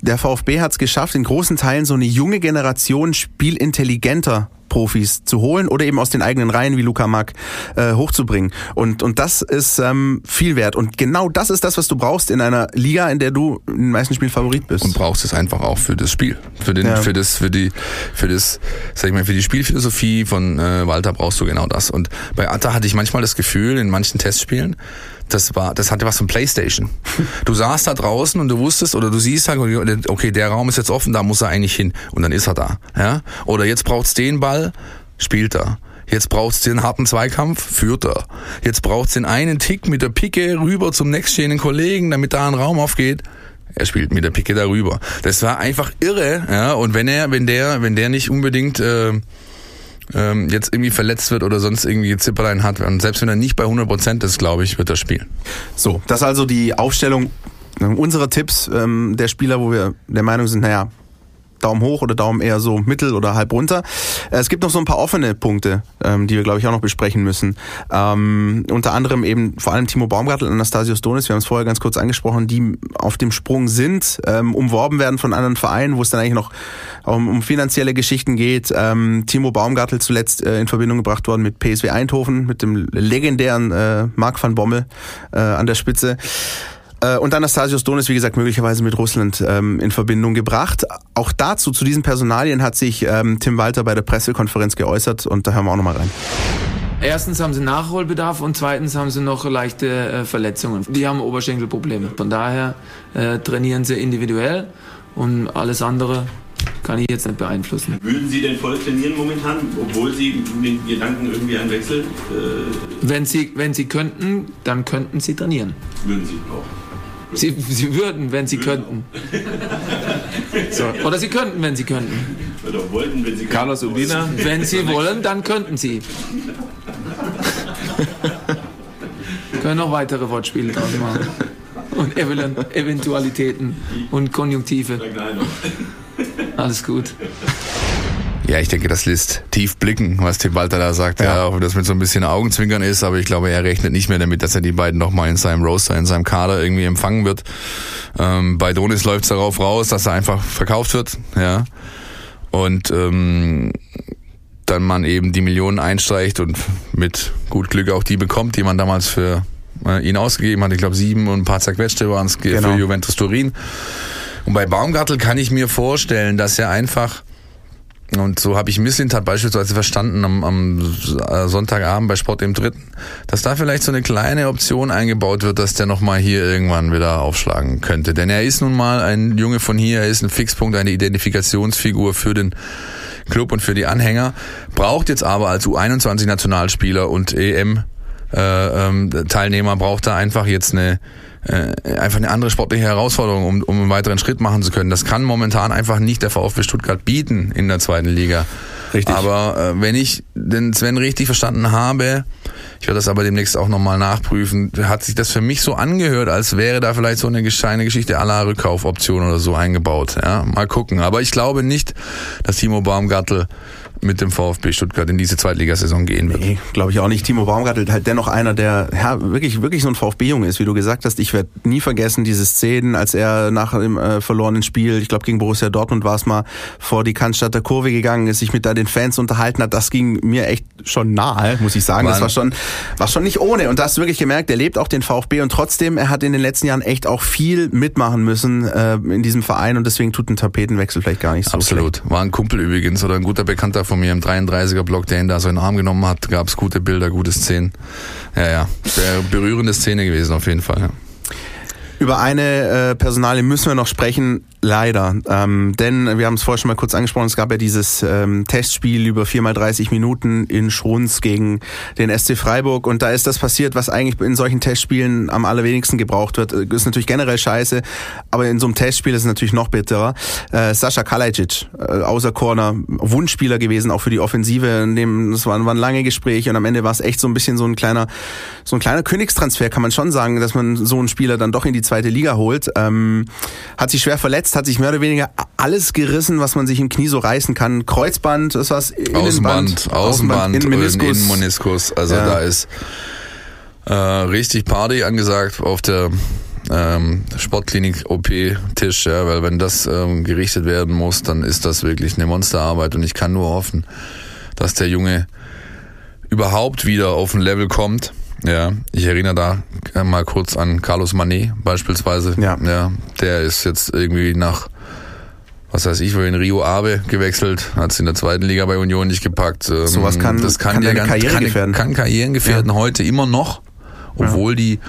der VfB hat es geschafft, in großen Teilen so eine junge Generation spielintelligenter Profis zu holen oder eben aus den eigenen Reihen wie Luca Mack äh, hochzubringen. Und, und das ist ähm, viel wert. Und genau das ist das, was du brauchst in einer Liga, in der du in den meisten Spielen Favorit bist. Und brauchst es einfach auch für das Spiel. Für den, ja. für das, für die, für das, sag ich mal, für die Spielphilosophie von äh, Walter brauchst du genau das. Und bei Atta hatte ich manchmal das Gefühl, in manchen Testspielen, das war, das hatte was von Playstation. Du saßt da draußen und du wusstest oder du siehst halt, okay, der Raum ist jetzt offen, da muss er eigentlich hin und dann ist er da, ja? Oder jetzt braucht's den Ball, spielt er. Jetzt braucht's den harten Zweikampf, führt er. Jetzt braucht's den einen Tick mit der Picke rüber zum nächststehenden Kollegen, damit da ein Raum aufgeht. Er spielt mit der Picke darüber. Das war einfach irre, ja. Und wenn er, wenn der, wenn der nicht unbedingt äh, ähm, jetzt irgendwie verletzt wird oder sonst irgendwie Zipperlein hat. Und selbst wenn er nicht bei 100% ist, glaube ich, wird er spielen. So, das ist also die Aufstellung unserer Tipps ähm, der Spieler, wo wir der Meinung sind, naja, Daumen hoch oder Daumen eher so mittel oder halb runter. Äh, es gibt noch so ein paar offene Punkte, ähm, die wir, glaube ich, auch noch besprechen müssen. Ähm, unter anderem eben vor allem Timo Baumgartel und Anastasios Donis, wir haben es vorher ganz kurz angesprochen, die auf dem Sprung sind, ähm, umworben werden von anderen Vereinen, wo es dann eigentlich noch um, um finanzielle Geschichten geht. Ähm, Timo Baumgartel zuletzt äh, in Verbindung gebracht worden mit PSW Eindhoven, mit dem legendären äh, Marc van Bommel äh, an der Spitze. Äh, und Anastasios Donis, wie gesagt, möglicherweise mit Russland ähm, in Verbindung gebracht. Auch dazu, zu diesen Personalien, hat sich ähm, Tim Walter bei der Pressekonferenz geäußert und da hören wir auch nochmal rein. Erstens haben sie Nachholbedarf und zweitens haben sie noch leichte äh, Verletzungen. Die haben Oberschenkelprobleme. Von daher äh, trainieren sie individuell und alles andere kann ich jetzt nicht beeinflussen. Würden Sie denn voll trainieren momentan, obwohl Sie den Gedanken irgendwie einen Wechsel? Äh wenn, Sie, wenn Sie könnten, dann könnten Sie trainieren. Würden Sie auch? Sie, Sie würden, wenn Sie könnten. So. Oder Sie könnten, wenn Sie könnten. Oder wollten, wenn Sie könnten. Carlos Urbina. Wenn Sie wollen, dann könnten Sie. Können noch weitere Wortspiele draus machen. Und Eventualitäten und Konjunktive. Alles gut. Ja, ich denke, das lässt tief blicken, was Tim Walter da sagt. Ja. ja, auch wenn das mit so ein bisschen Augenzwinkern ist, aber ich glaube, er rechnet nicht mehr damit, dass er die beiden nochmal in seinem Roster, in seinem Kader irgendwie empfangen wird. Ähm, bei Donis läuft es darauf raus, dass er einfach verkauft wird, ja. Und ähm, dann man eben die Millionen einstreicht und mit gut Glück auch die bekommt, die man damals für äh, ihn ausgegeben hat. Ich glaube, sieben und ein paar zerquetschte waren es genau. für Juventus Turin. Und bei Baumgartel kann ich mir vorstellen, dass er einfach und so habe ich Misslintat beispielsweise verstanden am, am Sonntagabend bei Sport im Dritten, dass da vielleicht so eine kleine Option eingebaut wird, dass der nochmal hier irgendwann wieder aufschlagen könnte. Denn er ist nun mal ein Junge von hier, er ist ein Fixpunkt, eine Identifikationsfigur für den Club und für die Anhänger, braucht jetzt aber als U21-Nationalspieler und EM-Teilnehmer, äh, ähm, braucht er einfach jetzt eine äh, einfach eine andere sportliche Herausforderung, um, um einen weiteren Schritt machen zu können. Das kann momentan einfach nicht der VfB Stuttgart bieten in der zweiten Liga. Richtig. Aber äh, wenn ich den Sven richtig verstanden habe, ich werde das aber demnächst auch nochmal nachprüfen, hat sich das für mich so angehört, als wäre da vielleicht so eine gescheine Geschichte aller Rückkaufoption oder so eingebaut. Ja, mal gucken. Aber ich glaube nicht, dass Timo Baumgartel mit dem VfB Stuttgart in diese Zweitligasaison gehen wird. Nee, glaube ich auch nicht. Timo Baumgartel halt dennoch einer, der ja, wirklich, wirklich so ein VfB-Junge ist, wie du gesagt hast. Ich werde nie vergessen diese Szenen, als er nach dem äh, verlorenen Spiel, ich glaube gegen Borussia Dortmund war es mal, vor die Cannstatter Kurve gegangen ist, sich mit da den Fans unterhalten hat. Das ging mir echt schon nahe, muss ich sagen. Mann. Das war schon, war schon nicht ohne. Und da hast du wirklich gemerkt, er lebt auch den VfB und trotzdem, er hat in den letzten Jahren echt auch viel mitmachen müssen äh, in diesem Verein und deswegen tut ein Tapetenwechsel vielleicht gar nicht so Absolut. Schlecht. War ein Kumpel übrigens oder ein guter Bekannter von mir im 33er-Block, der ihn da so in den Arm genommen hat. Gab es gute Bilder, gute Szenen. Ja, ja. Sehr berührende Szene gewesen auf jeden Fall. Ja. Über eine äh, Personale müssen wir noch sprechen. Leider. Ähm, denn wir haben es vorher schon mal kurz angesprochen, es gab ja dieses ähm, Testspiel über 4 mal 30 Minuten in Schrunz gegen den SC Freiburg und da ist das passiert, was eigentlich in solchen Testspielen am allerwenigsten gebraucht wird. Das ist natürlich generell scheiße, aber in so einem Testspiel ist es natürlich noch bitterer. Äh, Sascha Kalajic, äh, außer Corner, Wunschspieler gewesen, auch für die Offensive. In dem, das waren, waren lange Gespräche und am Ende war es echt so ein bisschen so ein kleiner, so ein kleiner Königstransfer, kann man schon sagen, dass man so einen Spieler dann doch in die zweite Liga holt. Ähm, hat sich schwer verletzt, verletzt, hat sich mehr oder weniger alles gerissen, was man sich im Knie so reißen kann. Kreuzband, ist was? Außenband, Außenband, Außenband Innenmeniskus. Innenmeniskus. Also ja. da ist äh, richtig Party angesagt auf der ähm, Sportklinik OP-Tisch, ja, weil wenn das ähm, gerichtet werden muss, dann ist das wirklich eine Monsterarbeit und ich kann nur hoffen, dass der Junge überhaupt wieder auf ein Level kommt, ja, ich erinnere da mal kurz an Carlos Manet beispielsweise. Ja. ja. Der ist jetzt irgendwie nach, was weiß ich, in Rio Abe gewechselt, hat es in der zweiten Liga bei Union nicht gepackt. Ähm, Sowas kann, das kann, kann ja ganz, Karriere kann, gefährden. Kann Karrieren gefährden, ja. heute immer noch, obwohl ja. die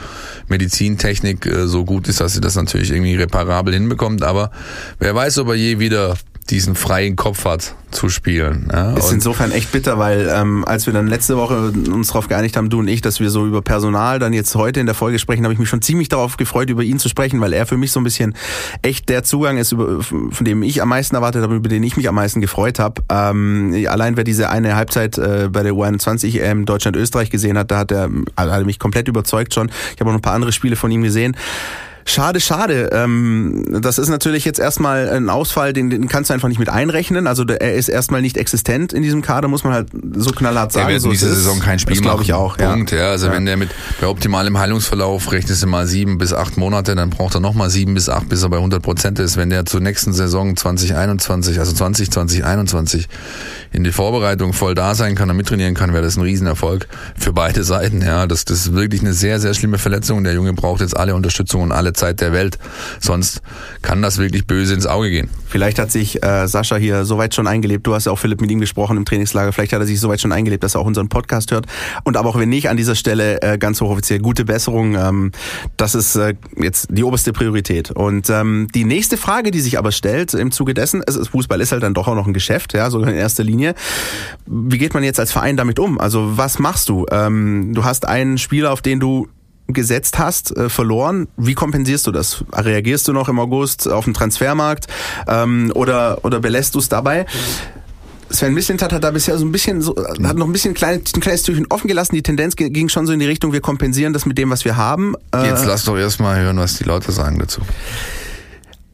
Medizintechnik äh, so gut ist, dass sie das natürlich irgendwie reparabel hinbekommt. Aber wer weiß, ob er je wieder diesen freien Kopf hat zu spielen. Ja? Ist insofern echt bitter, weil ähm, als wir dann letzte Woche uns darauf geeinigt haben, du und ich, dass wir so über Personal dann jetzt heute in der Folge sprechen, habe ich mich schon ziemlich darauf gefreut, über ihn zu sprechen, weil er für mich so ein bisschen echt der Zugang ist, über, von dem ich am meisten erwartet habe, über den ich mich am meisten gefreut habe. Ähm, allein wer diese eine Halbzeit äh, bei der U21 EM Deutschland-Österreich gesehen hat, da hat er, hat er mich komplett überzeugt schon. Ich habe auch noch ein paar andere Spiele von ihm gesehen. Schade, schade. Ähm, das ist natürlich jetzt erstmal ein Ausfall, den, den kannst du einfach nicht mit einrechnen. Also er ist erstmal nicht existent in diesem Kader, muss man halt so knallhart sagen. Er wird so diese Saison kein Spiel das machen. ich auch. Punkt. Ja, ja also ja. wenn der mit bei optimalem Heilungsverlauf rechnest du mal sieben bis acht Monate, dann braucht er nochmal sieben bis acht, bis er bei 100 Prozent ist. Wenn der zur nächsten Saison 2021, also 20, 2021 in die Vorbereitung voll da sein kann und mittrainieren kann, wäre das ein Riesenerfolg für beide Seiten. Ja, das, das ist wirklich eine sehr, sehr schlimme Verletzung. Der Junge braucht jetzt alle Unterstützung und alle Zeit der Welt. Sonst kann das wirklich böse ins Auge gehen. Vielleicht hat sich äh, Sascha hier soweit schon eingelebt. Du hast ja auch Philipp mit ihm gesprochen im Trainingslager. Vielleicht hat er sich soweit schon eingelebt, dass er auch unseren Podcast hört. Und aber auch wenn nicht, an dieser Stelle äh, ganz hochoffiziell gute Besserung. Ähm, das ist äh, jetzt die oberste Priorität. Und ähm, die nächste Frage, die sich aber stellt im Zuge dessen, es ist, Fußball ist halt dann doch auch noch ein Geschäft, ja, sogar in erster Linie. Wie geht man jetzt als Verein damit um? Also was machst du? Ähm, du hast einen Spieler, auf den du gesetzt hast, äh, verloren. Wie kompensierst du das? Reagierst du noch im August auf den Transfermarkt ähm, oder, oder belässt du es dabei? Sven Mislintat hat da bisher so ein bisschen, so, hat noch ein bisschen klein, ein kleines Türchen offen gelassen. Die Tendenz ging schon so in die Richtung, wir kompensieren das mit dem, was wir haben. Äh, Jetzt lass doch erstmal hören, was die Leute sagen dazu.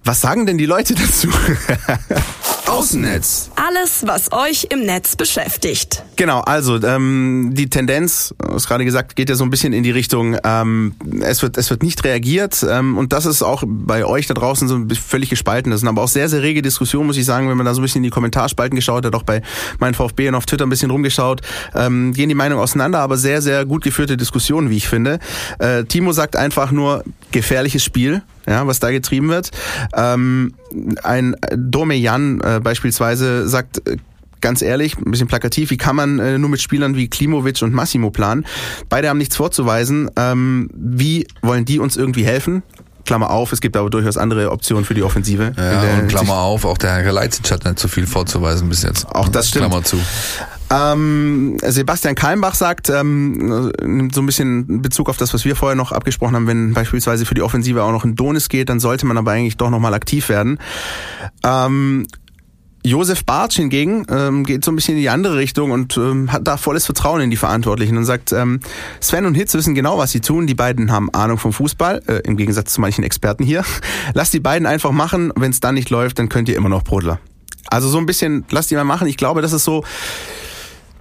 Was sagen denn die Leute dazu? Außennetz. Alles, was euch im Netz beschäftigt. Genau, also ähm, die Tendenz, hast gerade gesagt, geht ja so ein bisschen in die Richtung, ähm, es wird es wird nicht reagiert ähm, und das ist auch bei euch da draußen so völlig gespalten. Das sind aber auch sehr, sehr rege Diskussionen, muss ich sagen, wenn man da so ein bisschen in die Kommentarspalten geschaut hat, auch bei meinem VfB und auf Twitter ein bisschen rumgeschaut, ähm, gehen die Meinungen auseinander, aber sehr, sehr gut geführte Diskussionen, wie ich finde. Äh, Timo sagt einfach nur, gefährliches Spiel, ja, was da getrieben wird. Ähm, ein Dome Jan äh, beispielsweise sagt, äh, ganz ehrlich, ein bisschen plakativ, wie kann man äh, nur mit Spielern wie Klimovic und Massimo planen? Beide haben nichts vorzuweisen. Ähm, wie wollen die uns irgendwie helfen? Klammer auf, es gibt aber durchaus andere Optionen für die Offensive. Ja, und Klammer auf, auch der Herr Leipzig hat nicht so viel vorzuweisen bis jetzt. Auch das stimmt. Klammer zu. Ähm, Sebastian Kalmbach sagt, ähm, nimmt so ein bisschen Bezug auf das, was wir vorher noch abgesprochen haben, wenn beispielsweise für die Offensive auch noch ein Donis geht, dann sollte man aber eigentlich doch nochmal aktiv werden. Ähm, Josef Bartsch hingegen ähm, geht so ein bisschen in die andere Richtung und ähm, hat da volles Vertrauen in die Verantwortlichen und sagt, ähm, Sven und Hitz wissen genau, was sie tun. Die beiden haben Ahnung vom Fußball, äh, im Gegensatz zu manchen Experten hier. Lasst die beiden einfach machen. Wenn es dann nicht läuft, dann könnt ihr immer noch Brodler. Also so ein bisschen, lasst die mal machen. Ich glaube, das ist so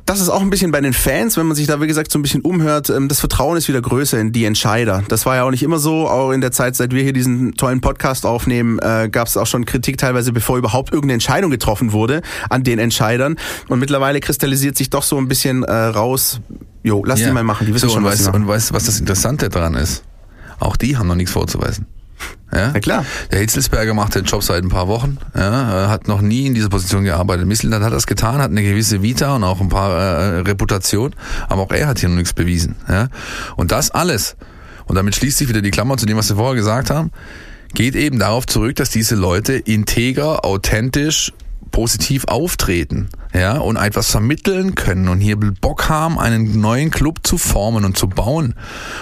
das ist auch ein bisschen bei den Fans, wenn man sich da, wie gesagt, so ein bisschen umhört, ähm, das Vertrauen ist wieder größer in die Entscheider. Das war ja auch nicht immer so. Auch in der Zeit, seit wir hier diesen tollen Podcast aufnehmen, äh, gab es auch schon Kritik teilweise, bevor überhaupt irgendeine Entscheidung getroffen wurde an den Entscheidern. Und mittlerweile kristallisiert sich doch so ein bisschen äh, raus, jo, lass ja. die mal machen, die wissen so, schon, und was weißt, Und weißt du, was das Interessante daran ist? Auch die haben noch nichts vorzuweisen. Ja? Na klar. Der Hitzelsberger macht den Job seit ein paar Wochen, ja, hat noch nie in dieser Position gearbeitet. Missland hat das getan, hat eine gewisse Vita und auch ein paar äh, Reputation, aber auch er hat hier noch nichts bewiesen. Ja? Und das alles, und damit schließt sich wieder die Klammer zu dem, was wir vorher gesagt haben, geht eben darauf zurück, dass diese Leute integer, authentisch, positiv auftreten ja, und etwas vermitteln können und hier Bock haben, einen neuen Club zu formen und zu bauen.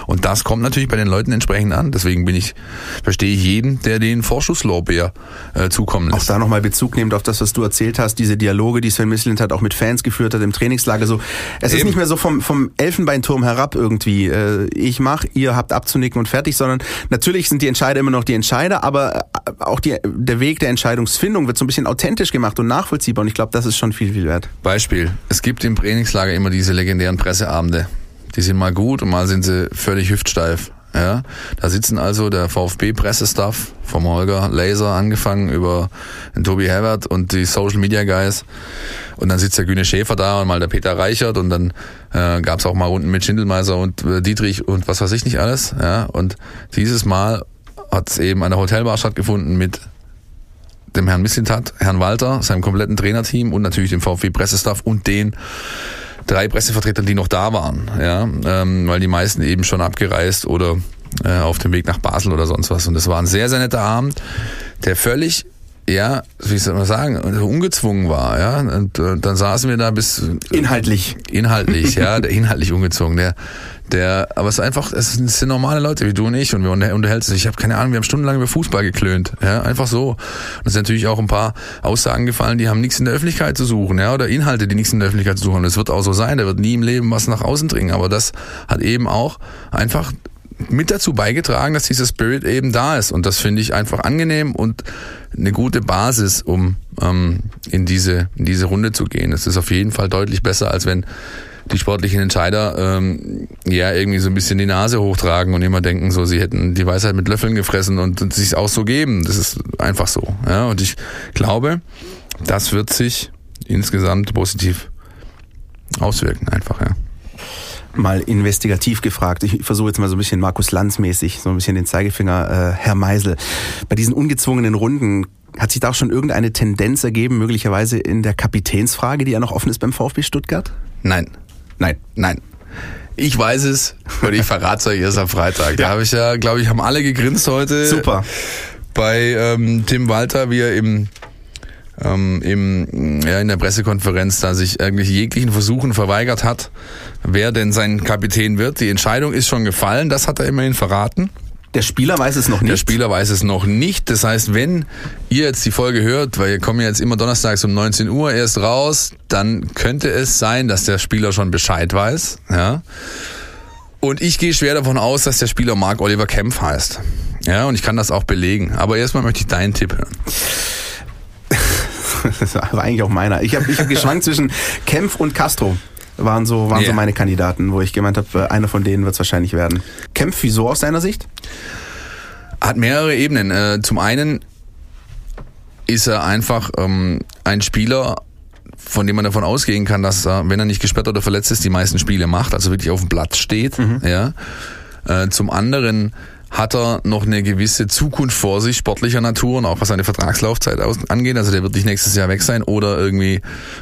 Und das kommt natürlich bei den Leuten entsprechend an. Deswegen bin ich, verstehe ich jeden, der den Vorschusslorbeer äh, zukommen lässt. Auch da nochmal Bezug nehmend auf das, was du erzählt hast, diese Dialoge, die Sven Mislint hat auch mit Fans geführt hat im Trainingslager. So, es Eben. ist nicht mehr so vom, vom Elfenbeinturm herab irgendwie. Äh, ich mach, ihr habt abzunicken und fertig, sondern natürlich sind die Entscheider immer noch die Entscheider, aber äh, auch die, der Weg der Entscheidungsfindung wird so ein bisschen authentisch gemacht und nachvollziehbar. Und ich glaube, das ist schon viel, viel wert. Beispiel. Es gibt im Trainingslager immer diese legendären Presseabende. Die sind mal gut und mal sind sie völlig hüftsteif. Ja, da sitzen also der VfB-Pressestaff vom Holger Laser angefangen über den Tobi Herbert und die Social Media Guys. Und dann sitzt der Güne Schäfer da und mal der Peter Reichert und dann äh, gab es auch mal Runden mit Schindelmeiser und äh, Dietrich und was weiß ich nicht alles. Ja, und dieses Mal hat es eben an der Hotelbar stattgefunden mit dem Herrn Missintat, Herrn Walter, seinem kompletten Trainerteam und natürlich dem VfB-Pressestaff und den drei Pressevertretern, die noch da waren, ja, ähm, weil die meisten eben schon abgereist oder äh, auf dem Weg nach Basel oder sonst was. Und das war ein sehr, sehr netter Abend, der völlig ja, wie soll man sagen, ungezwungen war, ja. Und, und dann saßen wir da bis inhaltlich, inhaltlich, ja, der inhaltlich ungezwungen, der der, aber es ist einfach, es sind normale Leute wie du und ich und wir unterhalten sich. Ich habe keine Ahnung, wir haben stundenlang über Fußball geklönt, ja, einfach so. Und es sind natürlich auch ein paar Aussagen gefallen, die haben nichts in der Öffentlichkeit zu suchen, ja, oder Inhalte, die nichts in der Öffentlichkeit zu suchen. Das wird auch so sein, der wird nie im Leben was nach außen dringen, aber das hat eben auch einfach mit dazu beigetragen, dass dieser Spirit eben da ist. Und das finde ich einfach angenehm und eine gute Basis, um ähm, in, diese, in diese Runde zu gehen. Es ist auf jeden Fall deutlich besser, als wenn die sportlichen Entscheider ähm, ja irgendwie so ein bisschen die Nase hochtragen und immer denken, so sie hätten die Weisheit mit Löffeln gefressen und, und sich auch so geben. Das ist einfach so. Ja? Und ich glaube, das wird sich insgesamt positiv auswirken, einfach, ja. Mal investigativ gefragt. Ich versuche jetzt mal so ein bisschen Markus Lanz mäßig, so ein bisschen den Zeigefinger, äh, Herr Meisel. Bei diesen ungezwungenen Runden hat sich da auch schon irgendeine Tendenz ergeben, möglicherweise in der Kapitänsfrage, die ja noch offen ist beim VfB Stuttgart? Nein. Nein. Nein. Ich weiß es und ich verrate es euch erst am Freitag. Da habe ich ja, glaube ich, haben alle gegrinst heute. Super. Bei ähm, Tim Walter, wie er im ähm, im, ja, in der Pressekonferenz da sich eigentlich jeglichen Versuchen verweigert hat, wer denn sein Kapitän wird. Die Entscheidung ist schon gefallen, das hat er immerhin verraten. Der Spieler weiß es noch nicht. Der Spieler weiß es noch nicht. Das heißt, wenn ihr jetzt die Folge hört, weil wir kommen jetzt immer donnerstags um 19 Uhr erst raus, dann könnte es sein, dass der Spieler schon Bescheid weiß. Ja. Und ich gehe schwer davon aus, dass der Spieler Mark Oliver Kempf heißt. Ja, und ich kann das auch belegen. Aber erstmal möchte ich deinen Tipp hören. das war eigentlich auch meiner. Ich habe ich hab geschwankt zwischen Kempf und Castro waren so, waren yeah. so meine Kandidaten, wo ich gemeint habe, äh, einer von denen wird es wahrscheinlich werden. Kempf, wieso aus deiner Sicht? Hat mehrere Ebenen. Äh, zum einen ist er einfach ähm, ein Spieler, von dem man davon ausgehen kann, dass er, wenn er nicht gesperrt oder verletzt ist, die meisten Spiele macht, also wirklich auf dem Platz steht. Mhm. Ja. Äh, zum anderen hat er noch eine gewisse Zukunft vor sich, sportlicher Natur und auch was seine Vertragslaufzeit angeht. Also der wird nicht nächstes Jahr weg sein oder irgendwie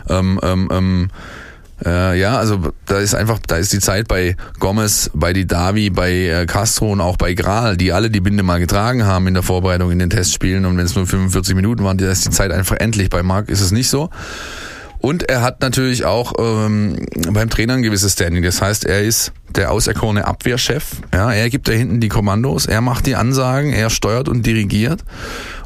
ähm, ähm, ähm, äh, ja, also da ist einfach, da ist die Zeit bei Gomez, bei Didavi, bei äh, Castro und auch bei Gral, die alle die Binde mal getragen haben in der Vorbereitung in den Testspielen und wenn es nur 45 Minuten waren, da ist die Zeit einfach endlich. Bei Marc ist es nicht so. Und er hat natürlich auch ähm, beim Trainer ein gewisses Standing. Das heißt, er ist der auserkorene Abwehrchef. Ja, er gibt da hinten die Kommandos, er macht die Ansagen, er steuert und dirigiert.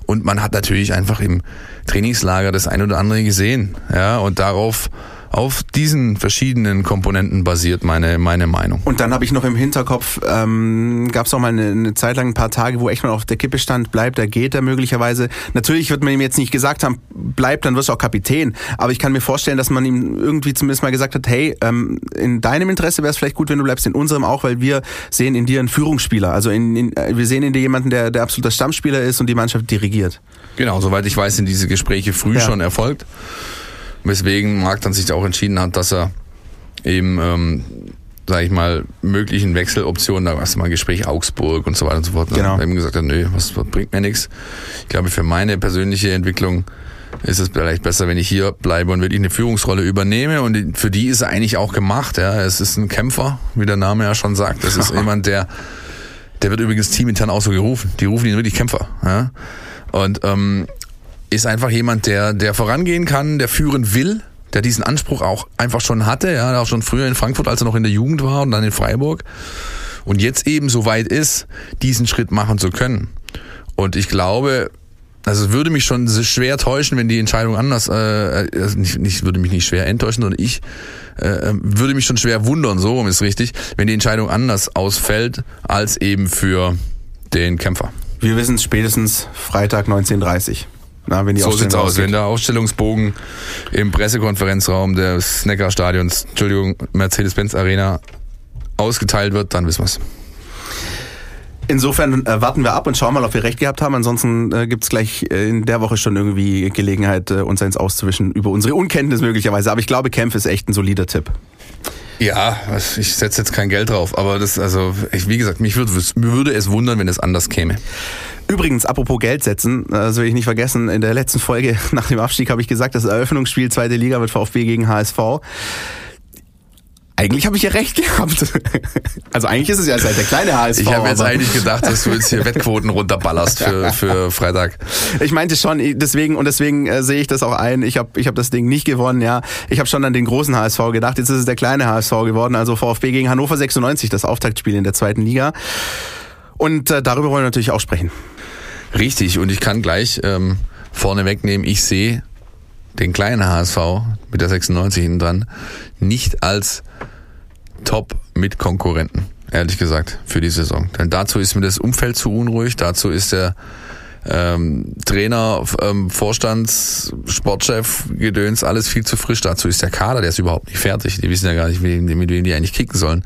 Und man hat natürlich einfach im Trainingslager das ein oder andere gesehen. Ja, und darauf auf diesen verschiedenen Komponenten basiert meine, meine Meinung. Und dann habe ich noch im Hinterkopf, ähm, gab es auch mal eine, eine Zeit lang ein paar Tage, wo echt mal auf der Kippe stand, bleibt er, geht er möglicherweise. Natürlich wird man ihm jetzt nicht gesagt haben, bleibt, dann wirst du auch Kapitän. Aber ich kann mir vorstellen, dass man ihm irgendwie zumindest mal gesagt hat, hey, ähm, in deinem Interesse wäre es vielleicht gut, wenn du bleibst, in unserem auch, weil wir sehen in dir einen Führungsspieler. Also in, in, wir sehen in dir jemanden, der, der absoluter Stammspieler ist und die Mannschaft dirigiert. Genau, soweit ich weiß, sind diese Gespräche früh ja. schon erfolgt. Weswegen Marc dann sich auch entschieden hat, dass er eben, ähm, sage ich mal, möglichen Wechseloptionen, da war es mal ein Gespräch Augsburg und so weiter und so fort. Genau. Eben gesagt hat, nö, was, was bringt mir nichts. Ich glaube, für meine persönliche Entwicklung ist es vielleicht besser, wenn ich hier bleibe und wirklich eine Führungsrolle übernehme. Und für die ist er eigentlich auch gemacht. Ja. Es ist ein Kämpfer, wie der Name ja schon sagt. Es ist jemand, der, der wird übrigens teamintern auch so gerufen. Die rufen ihn wirklich Kämpfer. Ja. Und ähm, ist einfach jemand, der, der vorangehen kann, der führen will, der diesen Anspruch auch einfach schon hatte, ja, auch schon früher in Frankfurt, als er noch in der Jugend war und dann in Freiburg. Und jetzt eben so weit ist, diesen Schritt machen zu können. Und ich glaube, also es würde mich schon schwer täuschen, wenn die Entscheidung anders, äh, also nicht, nicht würde mich nicht schwer enttäuschen, sondern ich äh, würde mich schon schwer wundern, so rum ist richtig, wenn die Entscheidung anders ausfällt als eben für den Kämpfer. Wir wissen es spätestens Freitag 19.30 na, wenn die so sieht's aus. Wenn der Ausstellungsbogen im Pressekonferenzraum des Neckar-Stadions, Entschuldigung, Mercedes-Benz Arena ausgeteilt wird, dann wissen wir's. Insofern äh, warten wir ab und schauen mal, ob wir recht gehabt haben. Ansonsten äh, gibt es gleich äh, in der Woche schon irgendwie Gelegenheit, äh, uns eins auszuwischen über unsere Unkenntnis möglicherweise. Aber ich glaube, Kempf ist echt ein solider Tipp. Ja, ich setze jetzt kein Geld drauf, aber das, also, ich, wie gesagt, mich würde, würde es wundern, wenn es anders käme. Übrigens, apropos Geld setzen, das will ich nicht vergessen, in der letzten Folge nach dem Abstieg habe ich gesagt, das Eröffnungsspiel zweite Liga wird VfB gegen HSV. Eigentlich habe ich ja recht gehabt. Also eigentlich ist es ja seit der kleine HSV. Ich habe jetzt eigentlich gedacht, dass du jetzt hier Wettquoten runterballerst für, für Freitag. Ich meinte schon, deswegen und deswegen äh, sehe ich das auch ein. Ich habe ich hab das Ding nicht gewonnen, ja. Ich habe schon an den großen HSV gedacht. Jetzt ist es der kleine HSV geworden. Also VfB gegen Hannover 96, das Auftaktspiel in der zweiten Liga. Und äh, darüber wollen wir natürlich auch sprechen. Richtig, und ich kann gleich ähm, vorne wegnehmen, ich sehe den kleinen HSV mit der 96 hinten dran nicht als Top mit Konkurrenten, ehrlich gesagt, für die Saison. Denn dazu ist mir das Umfeld zu unruhig, dazu ist der ähm, Trainer, ähm, Vorstands, Sportchef, Gedöns, alles viel zu frisch. Dazu ist der Kader, der ist überhaupt nicht fertig. Die wissen ja gar nicht, mit wem die eigentlich kicken sollen.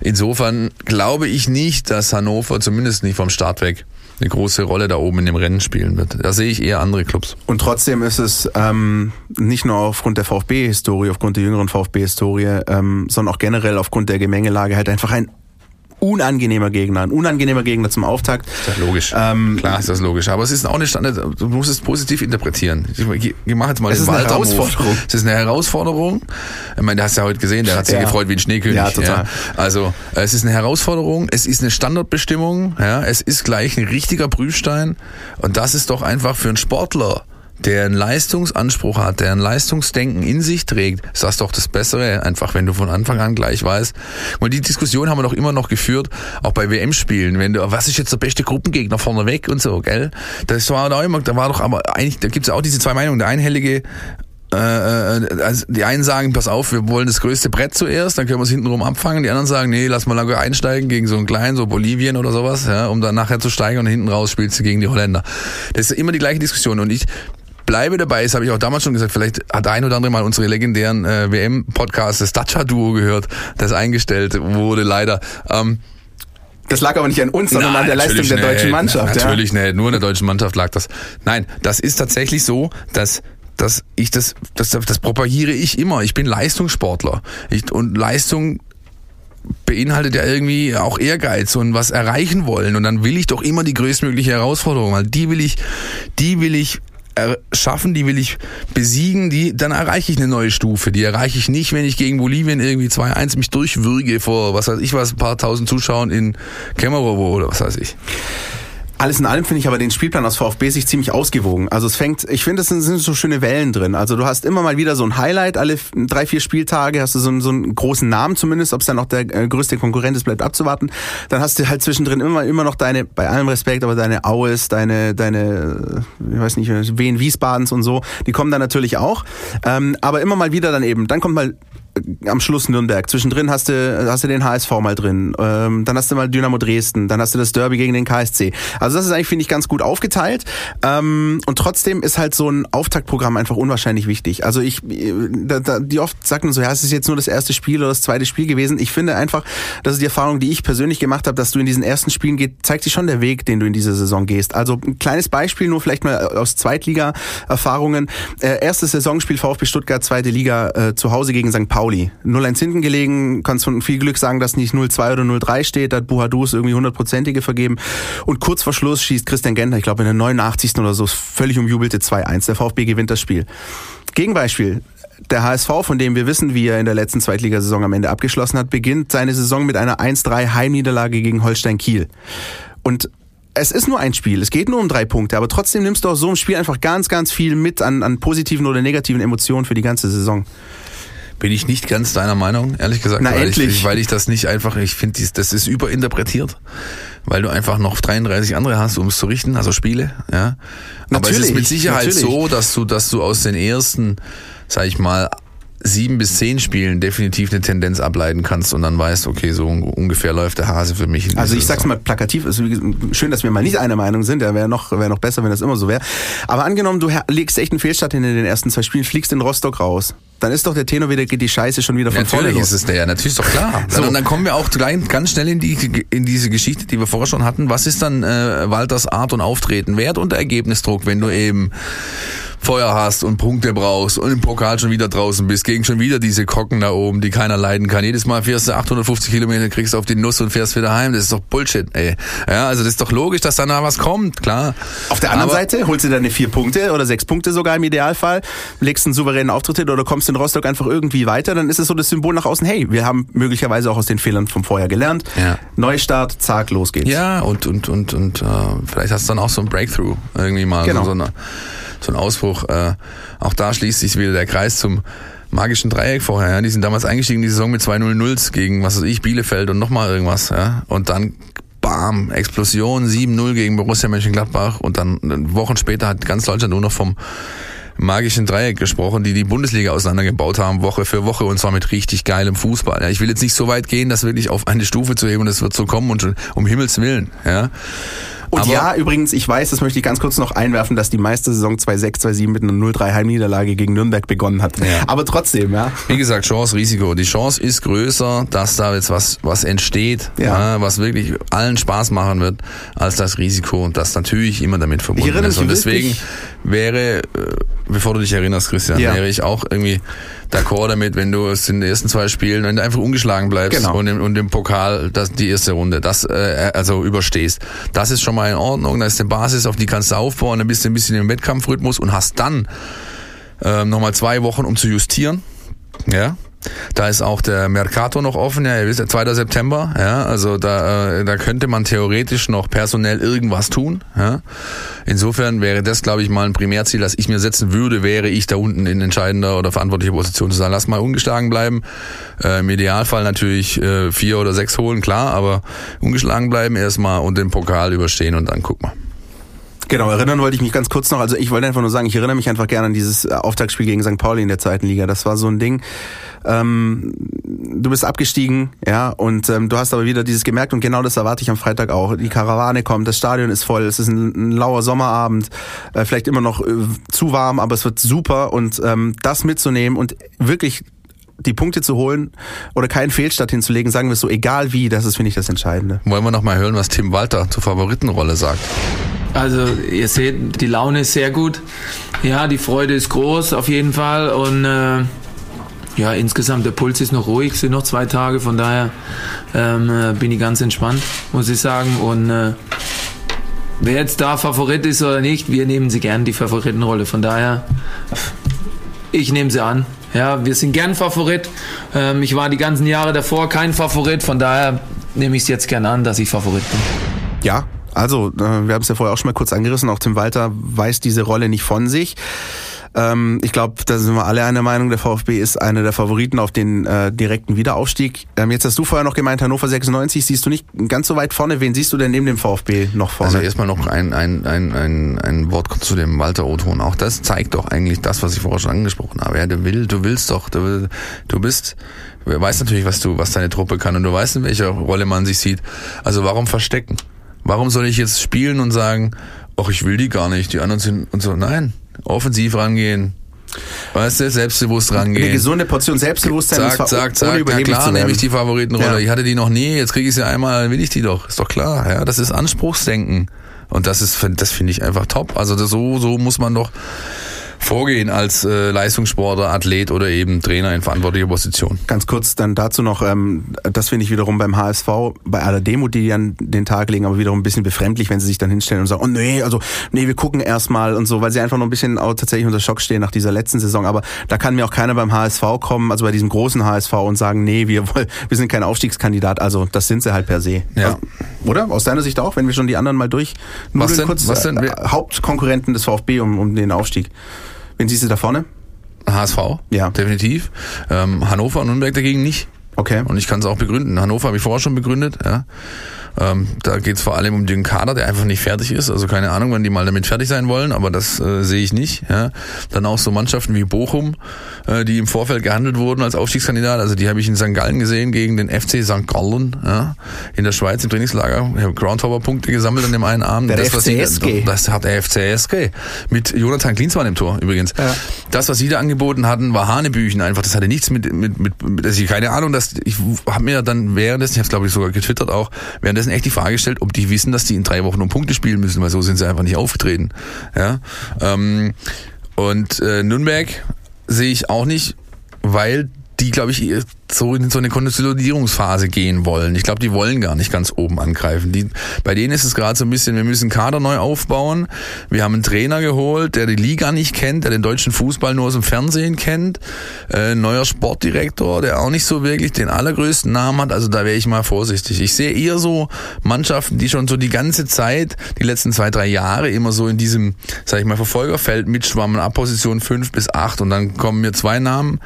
insofern glaube ich nicht, dass Hannover, zumindest nicht vom Start weg, eine große Rolle da oben in dem Rennen spielen wird. Da sehe ich eher andere Clubs. Und trotzdem ist es ähm, nicht nur aufgrund der VfB-Historie, aufgrund der jüngeren VfB-Historie, ähm, sondern auch generell aufgrund der Gemengelage halt einfach ein unangenehmer Gegner, ein unangenehmer Gegner zum Auftakt. Ist ja logisch. Ähm, Klar ist das logisch. Aber es ist auch eine Standard, du musst es positiv interpretieren. Ich, ich, ich mache jetzt mal es den ist eine Herausforderung. Es ist eine Herausforderung. Ich meine, du hast ja heute gesehen, der hat sich ja. gefreut wie ein Schneekönig. Ja, total. Ja. Also, es ist eine Herausforderung, es ist eine Standardbestimmung, ja, es ist gleich ein richtiger Prüfstein. Und das ist doch einfach für einen Sportler der einen Leistungsanspruch hat, der ein Leistungsdenken in sich trägt, ist das doch das Bessere, einfach wenn du von Anfang an gleich weißt. Und die Diskussion haben wir doch immer noch geführt, auch bei WM-Spielen, wenn du, was ist jetzt der beste Gruppengegner vorne weg und so, gell? Das war da immer, da war doch aber eigentlich, da gibt's auch diese zwei Meinungen. Der einhellige äh, äh, also die einen sagen, pass auf, wir wollen das größte Brett zuerst, dann können wir es hintenrum abfangen. Die anderen sagen, nee, lass mal lange einsteigen gegen so einen kleinen, so Bolivien oder sowas, ja, um dann nachher zu steigen und hinten raus spielst du gegen die Holländer. Das ist immer die gleiche Diskussion. Und ich bleibe dabei, das habe ich auch damals schon gesagt, vielleicht hat ein oder andere mal unsere legendären äh, WM-Podcasts, das Dacia-Duo gehört, das eingestellt wurde leider. Ähm, das lag aber nicht an uns, sondern Nein, an der Leistung der deutschen Mannschaft. Na, natürlich ja. nicht, nur an der deutschen Mannschaft lag das. Nein, das ist tatsächlich so, dass dass ich das, das, das propagiere ich immer. Ich bin Leistungssportler. Ich, und Leistung beinhaltet ja irgendwie auch Ehrgeiz und was erreichen wollen. Und dann will ich doch immer die größtmögliche Herausforderung, weil die will ich, die will ich schaffen, die will ich besiegen, die, dann erreiche ich eine neue Stufe. Die erreiche ich nicht, wenn ich gegen Bolivien irgendwie 2-1 mich durchwürge vor, was weiß ich was, ein paar tausend Zuschauern in Kemerovo oder was weiß ich. Alles in allem finde ich aber den Spielplan aus VfB sich ziemlich ausgewogen. Also es fängt, ich finde, es sind, so schöne Wellen drin. Also du hast immer mal wieder so ein Highlight, alle drei, vier Spieltage hast du so, einen, so einen großen Namen zumindest, ob es dann noch der äh, größte Konkurrent ist, bleibt abzuwarten. Dann hast du halt zwischendrin immer, immer noch deine, bei allem Respekt, aber deine Aues, deine, deine, ich weiß nicht, Wien Wiesbadens und so, die kommen dann natürlich auch. Ähm, aber immer mal wieder dann eben, dann kommt mal am Schluss Nürnberg. Zwischendrin hast du, hast du den HSV mal drin. Ähm, dann hast du mal Dynamo Dresden. Dann hast du das Derby gegen den KSC. Also das ist eigentlich, finde ich, ganz gut aufgeteilt. Ähm, und trotzdem ist halt so ein Auftaktprogramm einfach unwahrscheinlich wichtig. Also ich, da, da, die oft sagen so, ja, es ist jetzt nur das erste Spiel oder das zweite Spiel gewesen. Ich finde einfach, das ist die Erfahrung, die ich persönlich gemacht habe, dass du in diesen ersten Spielen geht, zeigt sich schon der Weg, den du in diese Saison gehst. Also ein kleines Beispiel, nur vielleicht mal aus Zweitliga-Erfahrungen. Äh, erstes Saisonspiel VfB Stuttgart, zweite Liga, äh, zu Hause gegen St. Pauli. Pauli. 0-1 hinten gelegen, kannst von viel Glück sagen, dass nicht 0-2 oder 0-3 steht, da hat Buhadus irgendwie hundertprozentige vergeben. Und kurz vor Schluss schießt Christian Gentner, ich glaube in der 89. oder so, völlig umjubelte 2-1. Der VfB gewinnt das Spiel. Gegenbeispiel, der HSV, von dem wir wissen, wie er in der letzten Zweitligasaison am Ende abgeschlossen hat, beginnt seine Saison mit einer 1-3 Heimniederlage gegen Holstein Kiel. Und es ist nur ein Spiel, es geht nur um drei Punkte, aber trotzdem nimmst du aus so einem Spiel einfach ganz, ganz viel mit an, an positiven oder negativen Emotionen für die ganze Saison. Bin ich nicht ganz deiner Meinung, ehrlich gesagt. Na, weil endlich. Ich, weil ich das nicht einfach, ich finde, das ist überinterpretiert, weil du einfach noch 33 andere hast, um es zu richten, also Spiele, ja. Aber natürlich, es ist mit Sicherheit natürlich. so, dass du, dass du aus den ersten, sag ich mal, sieben bis zehn Spielen definitiv eine Tendenz ableiten kannst und dann weißt, okay, so ungefähr läuft der Hase für mich. Also ich sag's mal plakativ, ist schön, dass wir mal nicht einer Meinung sind, der wäre noch, wäre noch besser, wenn das immer so wäre. Aber angenommen, du legst echt einen Fehlstart hin in den ersten zwei Spielen, fliegst in Rostock raus. Dann ist doch der Tenor wieder, geht die Scheiße schon wieder von natürlich vorne los. ist es der, natürlich ist doch klar. so. Und dann kommen wir auch ganz schnell in, die, in diese Geschichte, die wir vorher schon hatten. Was ist dann äh, Walters Art und Auftreten wert unter Ergebnisdruck, wenn du eben Feuer hast und Punkte brauchst und im Pokal schon wieder draußen bist, gegen schon wieder diese Kocken da oben, die keiner leiden kann. Jedes Mal fährst du 850 Kilometer, kriegst auf die Nuss und fährst wieder heim. Das ist doch Bullshit, ey. Ja, also das ist doch logisch, dass da noch was kommt, klar. Auf der anderen Aber Seite holst du deine vier Punkte oder sechs Punkte sogar im Idealfall, legst einen souveränen Auftritt hin oder kommst in Rostock einfach irgendwie weiter, dann ist es so das Symbol nach außen, hey, wir haben möglicherweise auch aus den Fehlern vom Vorjahr gelernt. Ja. Neustart, zack, los geht's. Ja, und, und, und, und äh, vielleicht hast du dann auch so ein Breakthrough irgendwie mal. Genau. So, eine, so ein Ausbruch. Äh, auch da schließt sich wieder der Kreis zum magischen Dreieck vorher. Ja. Die sind damals eingestiegen in die Saison mit 2-0-0 gegen, was weiß ich, Bielefeld und nochmal irgendwas. Ja. Und dann bam, Explosion, 7-0 gegen Borussia Mönchengladbach und dann Wochen später hat ganz Deutschland nur noch vom magischen Dreieck gesprochen, die die Bundesliga auseinandergebaut haben, Woche für Woche und zwar mit richtig geilem Fußball. Ja, ich will jetzt nicht so weit gehen, das wirklich auf eine Stufe zu heben und es wird so kommen und um Himmels Willen. Ja. Und Aber ja, übrigens, ich weiß, das möchte ich ganz kurz noch einwerfen, dass die meiste Saison 2-6, 2-7 mit einer 0-3 Heimniederlage gegen Nürnberg begonnen hat. Ja. Aber trotzdem, ja. Wie gesagt, Chance, Risiko. Die Chance ist größer, dass da jetzt was, was entsteht, ja. ja was wirklich allen Spaß machen wird, als das Risiko, das natürlich immer damit verbunden ist. Und deswegen wäre, äh, bevor du dich erinnerst, Christian, wäre ich auch irgendwie d'accord damit, wenn du es in den ersten zwei Spielen, wenn du einfach ungeschlagen bleibst genau. und, im, und im Pokal das, die erste Runde, das äh, also überstehst. Das ist schon mal in Ordnung, das ist eine Basis, auf die kannst du aufbauen, dann bist du ein bisschen im Wettkampfrhythmus und hast dann äh, nochmal zwei Wochen, um zu justieren. Ja, da ist auch der Mercato noch offen, ja, ihr wisst, 2. September, ja, also da, äh, da könnte man theoretisch noch personell irgendwas tun, ja. Insofern wäre das, glaube ich, mal ein Primärziel, das ich mir setzen würde, wäre ich da unten in entscheidender oder verantwortlicher Position zu sagen, lass mal ungeschlagen bleiben, äh, im Idealfall natürlich äh, vier oder sechs holen, klar, aber ungeschlagen bleiben erstmal und den Pokal überstehen und dann guck mal. Genau, erinnern wollte ich mich ganz kurz noch. Also ich wollte einfach nur sagen, ich erinnere mich einfach gerne an dieses Auftaktspiel gegen St. Pauli in der zweiten Liga. Das war so ein Ding. Ähm, du bist abgestiegen, ja, und ähm, du hast aber wieder dieses gemerkt und genau das erwarte ich am Freitag auch. Die Karawane kommt, das Stadion ist voll, es ist ein, ein lauer Sommerabend, äh, vielleicht immer noch äh, zu warm, aber es wird super und ähm, das mitzunehmen und wirklich die Punkte zu holen oder keinen Fehlstart hinzulegen, sagen wir es so, egal wie, das ist, finde ich, das Entscheidende. Wollen wir noch mal hören, was Tim Walter zur Favoritenrolle sagt? Also ihr seht, die Laune ist sehr gut. Ja, die Freude ist groß auf jeden Fall und äh, ja, insgesamt der Puls ist noch ruhig, sind noch zwei Tage, von daher ähm, äh, bin ich ganz entspannt, muss ich sagen. Und äh, wer jetzt da Favorit ist oder nicht, wir nehmen sie gern die Favoritenrolle. Von daher, ich nehme sie an. Ja, wir sind gern Favorit. Ähm, ich war die ganzen Jahre davor kein Favorit, von daher nehme ich es jetzt gern an, dass ich Favorit bin. Ja, also, äh, wir haben es ja vorher auch schon mal kurz angerissen, auch Tim Walter weiß diese Rolle nicht von sich. Ähm, ich glaube, da sind wir alle einer Meinung, der VfB ist einer der Favoriten auf den äh, direkten Wiederaufstieg. Ähm, jetzt hast du vorher noch gemeint, Hannover 96 siehst du nicht ganz so weit vorne. Wen siehst du denn neben dem VfB noch vorne? Also erstmal noch ein, ein, ein, ein, ein Wort zu dem Walter Othon. Auch das zeigt doch eigentlich das, was ich vorher schon angesprochen habe. Ja, der will, du willst doch, du, du bist, du weißt natürlich, was du, was deine Truppe kann und du weißt, in welcher Rolle man sich sieht. Also warum verstecken? Warum soll ich jetzt spielen und sagen, ach, ich will die gar nicht, die anderen sind und so. Nein, offensiv rangehen. Weißt du, selbstbewusst rangehen. Eine gesunde Portion Selbstbewusstsein sagt, sagt, sagt, na klar, nehme ich die Favoritenrolle. Ja. Ich hatte die noch nie, jetzt kriege ich sie einmal, will ich die doch. Ist doch klar, ja. Das ist Anspruchsdenken. Und das ist, das finde ich einfach top. Also das, so, so muss man doch vorgehen als äh, Leistungssportler, Athlet oder eben Trainer in verantwortlicher Position. Ganz kurz dann dazu noch, ähm, das finde ich wiederum beim HSV, bei aller Demut, die die an den Tag legen, aber wiederum ein bisschen befremdlich, wenn sie sich dann hinstellen und sagen, oh nee, also nee, wir gucken erstmal und so, weil sie einfach noch ein bisschen auch tatsächlich unter Schock stehen nach dieser letzten Saison. Aber da kann mir auch keiner beim HSV kommen, also bei diesem großen HSV und sagen, nee, wir, wir sind kein Aufstiegskandidat. Also das sind sie halt per se. Ja. Also, oder? Aus deiner Sicht auch, wenn wir schon die anderen mal durch was denn, kurz, was denn? Äh, Hauptkonkurrenten des VfB um, um den Aufstieg. Wen siehst du da vorne? HSV, ja. definitiv. Ähm, Hannover und Nürnberg dagegen nicht. Okay. Und ich kann es auch begründen. Hannover habe ich vorher schon begründet. Ja. Ähm, da geht es vor allem um den Kader, der einfach nicht fertig ist. Also keine Ahnung, wann die mal damit fertig sein wollen, aber das äh, sehe ich nicht. Ja. Dann auch so Mannschaften wie Bochum, äh, die im Vorfeld gehandelt wurden als Aufstiegskandidat. Also die habe ich in St. Gallen gesehen gegen den FC St. Gallen ja, in der Schweiz im Trainingslager. Ich habe Groundhopper-Punkte gesammelt an dem einen Abend. Der das, FCSG. das hat der FCSG. Mit Jonathan Klinsmann im Tor übrigens. Ja. Das, was sie da angeboten hatten, war Hanebüchen einfach. Das hatte nichts mit, mit, mit, mit also ich keine Ahnung, dass ich habe mir dann währenddessen, ich habe es glaube ich sogar getwittert auch, währenddessen echt die Frage gestellt, ob die wissen, dass die in drei Wochen um Punkte spielen müssen, weil so sind sie einfach nicht aufgetreten. Ja. Ähm, und äh, Nürnberg sehe ich auch nicht, weil die, glaube ich, so in so eine Konsolidierungsphase gehen wollen. Ich glaube, die wollen gar nicht ganz oben angreifen. Die, bei denen ist es gerade so ein bisschen, wir müssen Kader neu aufbauen. Wir haben einen Trainer geholt, der die Liga nicht kennt, der den deutschen Fußball nur aus dem Fernsehen kennt. Äh, neuer Sportdirektor, der auch nicht so wirklich den allergrößten Namen hat. Also da wäre ich mal vorsichtig. Ich sehe eher so Mannschaften, die schon so die ganze Zeit, die letzten zwei, drei Jahre immer so in diesem, sag ich mal, Verfolgerfeld mitschwammen, ab Position fünf bis acht und dann kommen mir zwei Namen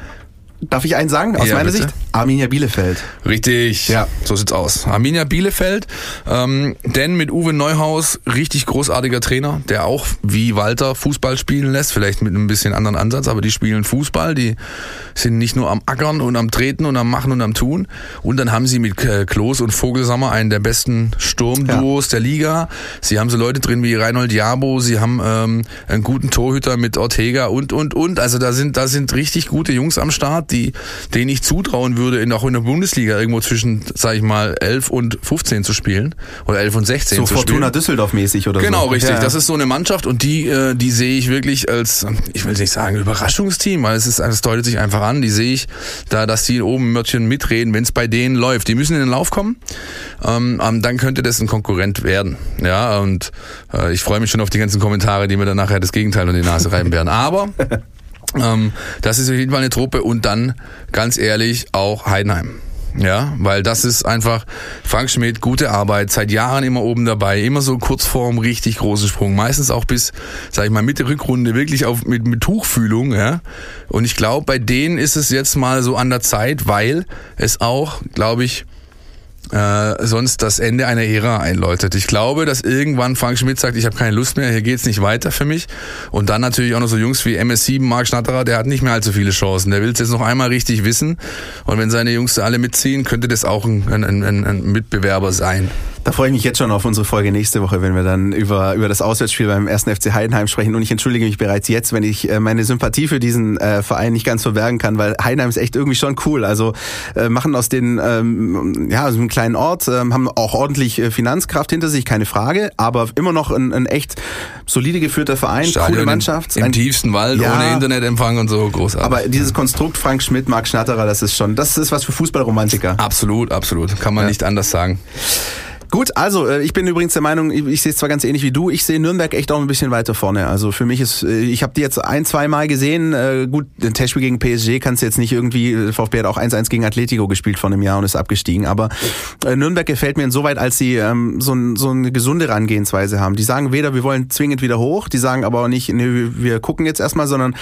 Darf ich einen sagen aus Ja, meiner bitte. Sicht? Arminia Bielefeld. Richtig, Ja. so sieht's aus. Arminia Bielefeld, ähm, denn mit Uwe Neuhaus, richtig großartiger Trainer, der auch wie Walter Fußball spielen lässt, vielleicht mit einem bisschen anderen Ansatz, aber die spielen Fußball, die sind nicht nur am Ackern und am Treten und am Machen und am Tun. Und dann haben sie mit äh, Klos und Vogelsammer einen der besten Sturmduos der Liga. Sie haben so Leute drin wie Reinhold Jabo, sie haben ähm, einen guten Torhüter mit Ortega und und und. Also da sind da sind richtig gute Jungs am Start, die denen ich zutrauen würde, in, auch in der Bundesliga irgendwo zwischen, sag ich mal, 11 und 15 zu spielen oder 11 und 16 So zu spielen. Fortuna Düsseldorf mäßig oder Genau, so. richtig. Ja. Das ist so eine Mannschaft und die, äh, die sehe ich wirklich als, ich will nicht sagen Überraschungsteam, weil es ist, es deutet sich einfach an. Die sehe ich da, dass die oben Mörtchen mitreden, wenn es bei denen läuft. Die müssen in den Lauf kommen. Ähm, ähm, dann könnte das ein Konkurrent werden. Ja, und äh, ich freue mich schon auf die ganzen Kommentare, die mir dann nachher das Gegenteil in die Nase reiben werden. Aber ähm, das ist auf jeden Fall eine Truppe und dann, ganz ehrlich, auch Heidenheim. Ja, weil das ist einfach Frank Schmidt, gute Arbeit, seit Jahren immer oben dabei, immer so kurz vorm richtig großen Sprung, meistens auch bis, sag ich mal, Mitte Rückrunde wirklich auf mit, mit Tuchfühlung, ja. Und ich glaube, bei denen ist es jetzt mal so an der Zeit, weil es auch, glaube ich, äh, sonst das Ende einer Ära einläutet. Ich glaube, dass irgendwann Frank Schmidt sagt, ich habe keine Lust mehr, hier geht's nicht weiter für mich. Und dann natürlich auch noch so Jungs wie MS7, Marc Schnatterer, der hat nicht mehr allzu viele Chancen. Der will es jetzt noch einmal richtig wissen. Und wenn seine Jungs alle mitziehen, könnte das auch ein, ein, ein, ein Mitbewerber sein. Da freue ich mich jetzt schon auf unsere Folge nächste Woche, wenn wir dann über, über das Auswärtsspiel beim 1. FC Heidenheim sprechen. Und ich entschuldige mich bereits jetzt, wenn ich äh, meine Sympathie für diesen äh, Verein nicht ganz verbergen kann, weil Heidenheim ist echt irgendwie schon cool. Also äh, machen aus den, ähm, ja, so einem kleinen Ort, ähm, haben auch ordentlich äh, Finanzkraft hinter sich, keine Frage, aber immer noch ein, ein echt solide geführter Verein, Stadion coole Mannschaft. Im, ein, im tiefsten Wald, Ja. ohne Internetempfang und so, großartig. aber dieses Konstrukt Frank Schmidt, Marc Schnatterer, das ist schon, das ist was für Fußballromantiker. absolut, absolut. Kann man Ja. nicht anders sagen. Gut, also äh, ich bin übrigens der Meinung, ich, sehe es zwar ganz ähnlich wie du, ich sehe Nürnberg echt auch ein bisschen weiter vorne. Also für mich ist, äh, ich habe die jetzt ein, zwei Mal gesehen. Äh, Gut, den Testspiel gegen PSG kannst du jetzt nicht irgendwie, VfB hat auch 1-1 gegen Atletico gespielt vor einem Jahr und ist abgestiegen. Aber äh, Nürnberg gefällt mir insoweit, als sie ähm, so, ein, so eine gesunde Herangehensweise haben. Die sagen weder, wir wollen zwingend wieder hoch, die sagen aber auch nicht, nee, wir gucken jetzt erstmal, sondern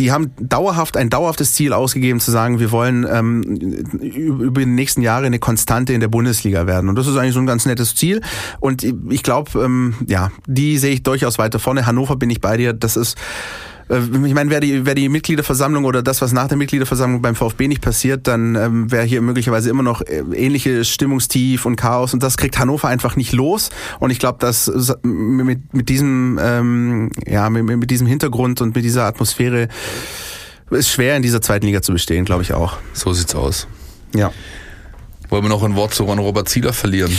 die haben dauerhaft ein dauerhaftes Ziel ausgegeben, zu sagen, wir wollen ähm, über die nächsten Jahre eine Konstante in der Bundesliga werden. Und das ist eigentlich so ein ganz nettes Ziel. Und ich glaube, ähm, ja, die sehe ich durchaus weiter vorne. Hannover bin ich bei dir. Das ist ich meine, wäre die, wär die Mitgliederversammlung oder das, was nach der Mitgliederversammlung beim VfB nicht passiert, dann ähm, wäre hier möglicherweise immer noch äh, ähnliche Stimmungstief und Chaos und das kriegt Hannover einfach nicht los. Und ich glaube, dass mit, mit diesem ähm, ja mit, mit diesem Hintergrund und mit dieser Atmosphäre ist schwer in dieser zweiten Liga zu bestehen, glaube ich auch. So sieht's aus. Ja. Wollen wir noch ein Wort zu Ron Robert Zieler verlieren,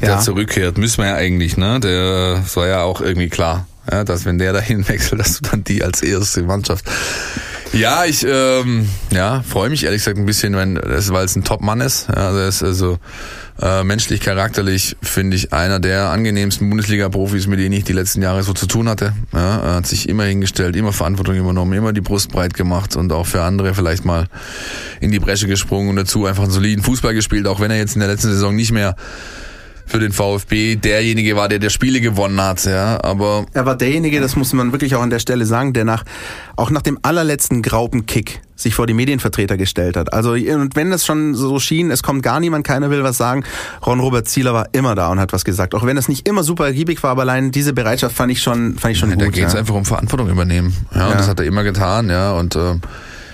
Ja. der zurückkehrt? Müssen wir ja eigentlich, ne? Der das war ja auch irgendwie klar, ja, dass wenn der dahin wechselt, dass du dann die als erste Mannschaft. Ja, ich ähm, ja, freue mich ehrlich gesagt ein bisschen, wenn das, weil es ein Top-Mann ist. Ja, also er ist also äh, menschlich, charakterlich finde ich einer der angenehmsten Bundesliga-Profis, mit denen ich die letzten Jahre so zu tun hatte. Ja, er hat sich immer hingestellt, immer Verantwortung übernommen, immer die Brust breit gemacht und auch für andere vielleicht mal in die Bresche gesprungen und dazu einfach einen soliden Fußball gespielt, auch wenn er jetzt in der letzten Saison nicht mehr für den VfB derjenige war, der der Spiele gewonnen hat, ja, aber Er war derjenige, das muss man wirklich auch an der Stelle sagen, der nach, auch nach dem allerletzten Graupenkick sich vor die Medienvertreter gestellt hat. Also, und wenn das schon so schien, es kommt gar niemand, keiner will was sagen, Ron-Robert Zieler war immer da und hat was gesagt. Auch wenn es nicht immer super ergiebig war, aber allein diese Bereitschaft fand ich schon, fand ich schon Ja, gut. da geht es ja. einfach um Verantwortung übernehmen. Ja, Ja. Und das hat er immer getan, ja. Und äh,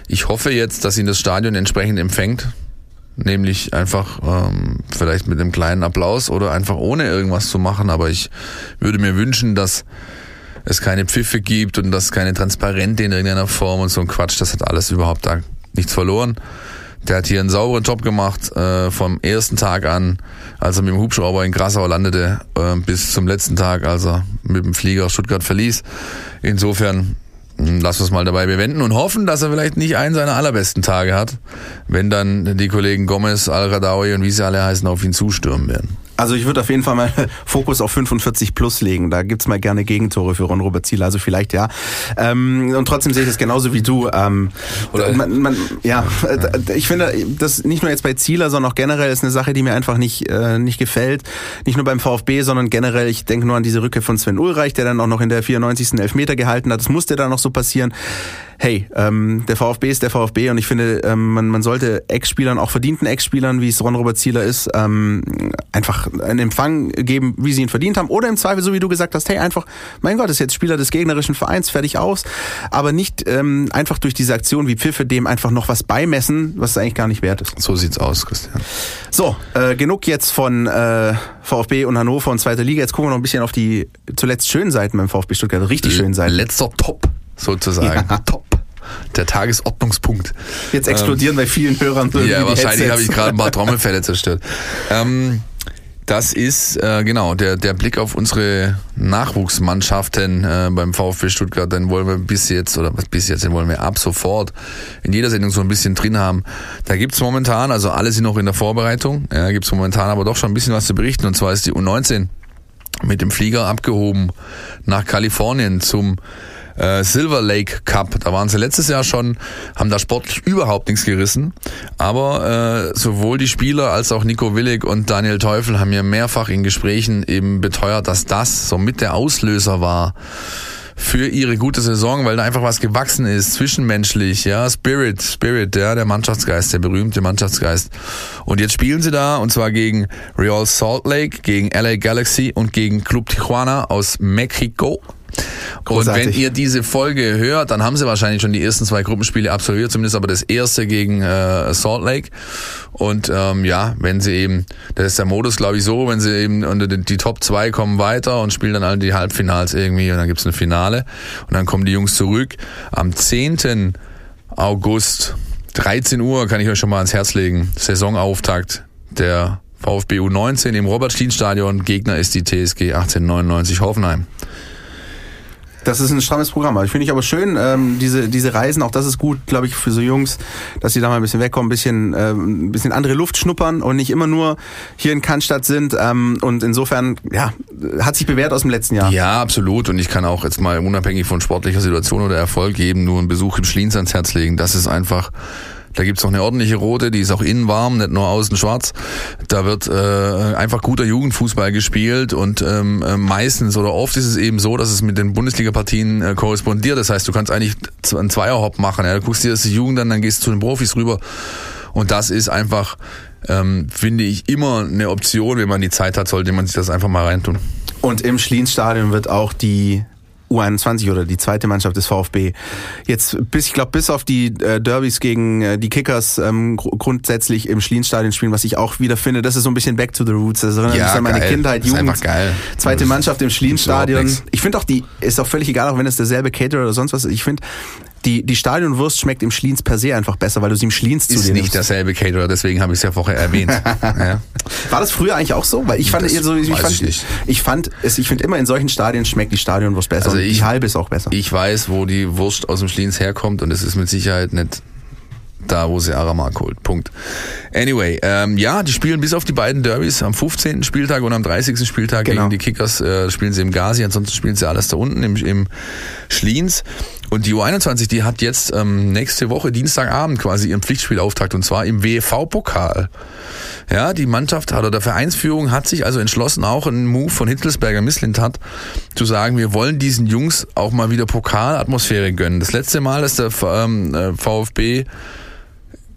ich hoffe jetzt, dass ihn das Stadion entsprechend empfängt. Nämlich einfach ähm, vielleicht mit einem kleinen Applaus oder einfach ohne irgendwas zu machen. Aber ich würde mir wünschen, dass es keine Pfiffe gibt und dass keine Transparente in irgendeiner Form und so ein Quatsch. Das hat alles überhaupt da nichts verloren. Der hat hier einen sauberen Job gemacht, äh, vom ersten Tag an, als er mit dem Hubschrauber in Grasau landete, äh, bis zum letzten Tag, als er mit dem Flieger Stuttgart verließ. Insofern lass uns mal dabei bewenden und hoffen, dass er vielleicht nicht einen seiner allerbesten Tage hat, wenn dann die Kollegen Gomez, Al-Radawi und wie sie alle heißen, auf ihn zustürmen werden. Also ich würde auf jeden Fall mal Fokus auf 45 plus legen. Da gibt's mal gerne Gegentore für Ron Robert Zieler, also vielleicht ja. Ähm, und trotzdem sehe ich das genauso wie du. Ähm, Oder man, man, ja, ja, ich finde, das nicht nur jetzt bei Zieler, sondern auch generell ist eine Sache, die mir einfach nicht, äh, nicht gefällt. Nicht nur beim VfB, sondern generell, ich denke nur an diese Rücke von Sven Ulreich, der dann auch noch in der 94. Elfmeter gehalten hat. Das musste dann noch so passieren hey, ähm, der VfB ist der VfB und ich finde, ähm, man, man sollte Ex-Spielern, auch verdienten Ex-Spielern, wie es Ron-Robert Zieler ist, ähm, einfach einen Empfang geben, wie sie ihn verdient haben. Oder im Zweifel, so wie du gesagt hast, hey, einfach, mein Gott, ist jetzt Spieler des gegnerischen Vereins, fertig aus. Aber nicht ähm, einfach durch diese Aktion wie Pfiffe dem einfach noch was beimessen, was eigentlich gar nicht wert ist. So sieht's aus, Christian. So, äh, genug jetzt von äh, VfB und Hannover und zweiter Liga. Jetzt gucken wir noch ein bisschen auf die zuletzt schönen Seiten beim VfB Stuttgart. Richtig schönen Seiten. Letzter Top sozusagen. Ja. Top der Tagesordnungspunkt. Jetzt explodieren ähm, bei vielen Hörern. Ja, wahrscheinlich habe ich gerade ein paar Trommelfälle zerstört. Ähm, das ist äh, genau der der Blick auf unsere Nachwuchsmannschaften äh, beim VfB Stuttgart. Den wollen wir bis jetzt oder was bis jetzt, den wollen wir ab sofort in jeder Sendung so ein bisschen drin haben. Da gibt's momentan, also alle sind noch in der Vorbereitung. Ja, gibt's momentan aber doch schon ein bisschen was zu berichten. Und zwar ist die U19 mit dem Flieger abgehoben nach Kalifornien zum äh, Silver Lake Cup. Da waren sie letztes Jahr schon, haben da sportlich überhaupt nichts gerissen. Aber äh, sowohl die Spieler als auch Nico Willig und Daniel Teufel haben mir mehrfach in Gesprächen eben beteuert, dass das so mit der Auslöser war für ihre gute Saison, weil da einfach was gewachsen ist, zwischenmenschlich, ja, Spirit, Spirit, ja, der Mannschaftsgeist, der berühmte Mannschaftsgeist. Und jetzt spielen sie da, und zwar gegen Real Salt Lake, gegen LA Galaxy und gegen Club Tijuana aus Mexiko. Großartig. Und wenn ihr diese Folge hört, dann haben sie wahrscheinlich schon die ersten zwei Gruppenspiele absolviert, zumindest aber das erste gegen äh, Salt Lake. Und ähm, ja, wenn sie eben, das ist der Modus, glaube ich, so, wenn sie eben unter die, die Top 2 kommen weiter und spielen dann alle die Halbfinals irgendwie und dann gibt's ein Finale und dann kommen die Jungs zurück. Am 10. August, 13 Uhr, kann ich euch schon mal ans Herz legen, Saisonauftakt der VfB U19 im Robert-Schlien-Stadion. Gegner ist die TSG 1899 Hoffenheim. Das ist ein strammes Programm. Ich finde ich aber schön, ähm, diese, diese Reisen, auch das ist gut, glaube ich, für so Jungs, dass sie da mal ein bisschen wegkommen, ein bisschen, äh, ein bisschen andere Luft schnuppern und nicht immer nur hier in Cannstatt sind. Ähm, und insofern, ja, hat sich bewährt aus dem letzten Jahr. Ja, absolut. Und ich kann auch jetzt mal unabhängig von sportlicher Situation oder Erfolg eben nur einen Besuch im Schliens ans Herz legen. Das ist einfach da gibt's noch eine ordentliche rote, die ist auch innen warm, nicht nur außen schwarz. Da wird äh, einfach guter Jugendfußball gespielt und ähm, äh, meistens oder oft ist es eben so, dass es mit den Bundesliga-Partien äh, korrespondiert. Das heißt, du kannst eigentlich einen Zweierhopp machen. Ja? Du guckst dir das die Jugend an, dann gehst du zu den Profis rüber. Und das ist einfach, ähm, finde ich, immer eine Option. Wenn man die Zeit hat, sollte man sich das einfach mal reintun. Und im Schlienstadion wird auch die U21 oder die zweite Mannschaft des VfB. Jetzt bis ich glaube bis auf die äh, Derbys gegen äh, die Kickers ähm, gr grundsätzlich im Schlienstadion spielen, was ich auch wieder finde, das ist so ein bisschen back to the roots. Das erinnert ja, mich an meine geil. Kindheit, Jugend. Das ist geil. Zweite Mannschaft im Schlienstadion. Ich finde auch die ist auch völlig egal, auch wenn es derselbe Caterer oder sonst was. ist. Ich finde die, die Stadionwurst schmeckt im Schliens per se einfach besser, weil du sie im Schliens zu Ist nicht derselbe Caterer, deswegen habe ich es ja vorher erwähnt. ja. War das früher eigentlich auch so? Weil ich fand, das so, ich, fand ich, ich, fand es, ich finde immer in solchen Stadien schmeckt die Stadionwurst besser. Also ich, die halbe ist auch besser. Ich weiß, wo die Wurst aus dem Schliens herkommt und es ist mit Sicherheit nicht da, wo sie Aramark holt. Punkt. Anyway, ähm, ja, die spielen bis auf die beiden Derbys am 15. Spieltag und am 30. Spieltag genau. gegen die Kickers äh, spielen sie im Gazi, ansonsten spielen sie alles da unten im, im Schliens. Und die U21, die hat jetzt ähm, nächste Woche Dienstagabend quasi ihren Pflichtspielauftakt und zwar im WV-Pokal. Ja, die Mannschaft oder der Vereinsführung hat sich also entschlossen, auch einen Move von Hittelsberger Misslintat zu sagen, wir wollen diesen Jungs auch mal wieder Pokalatmosphäre gönnen. Das letzte Mal, dass der ähm, äh, VfB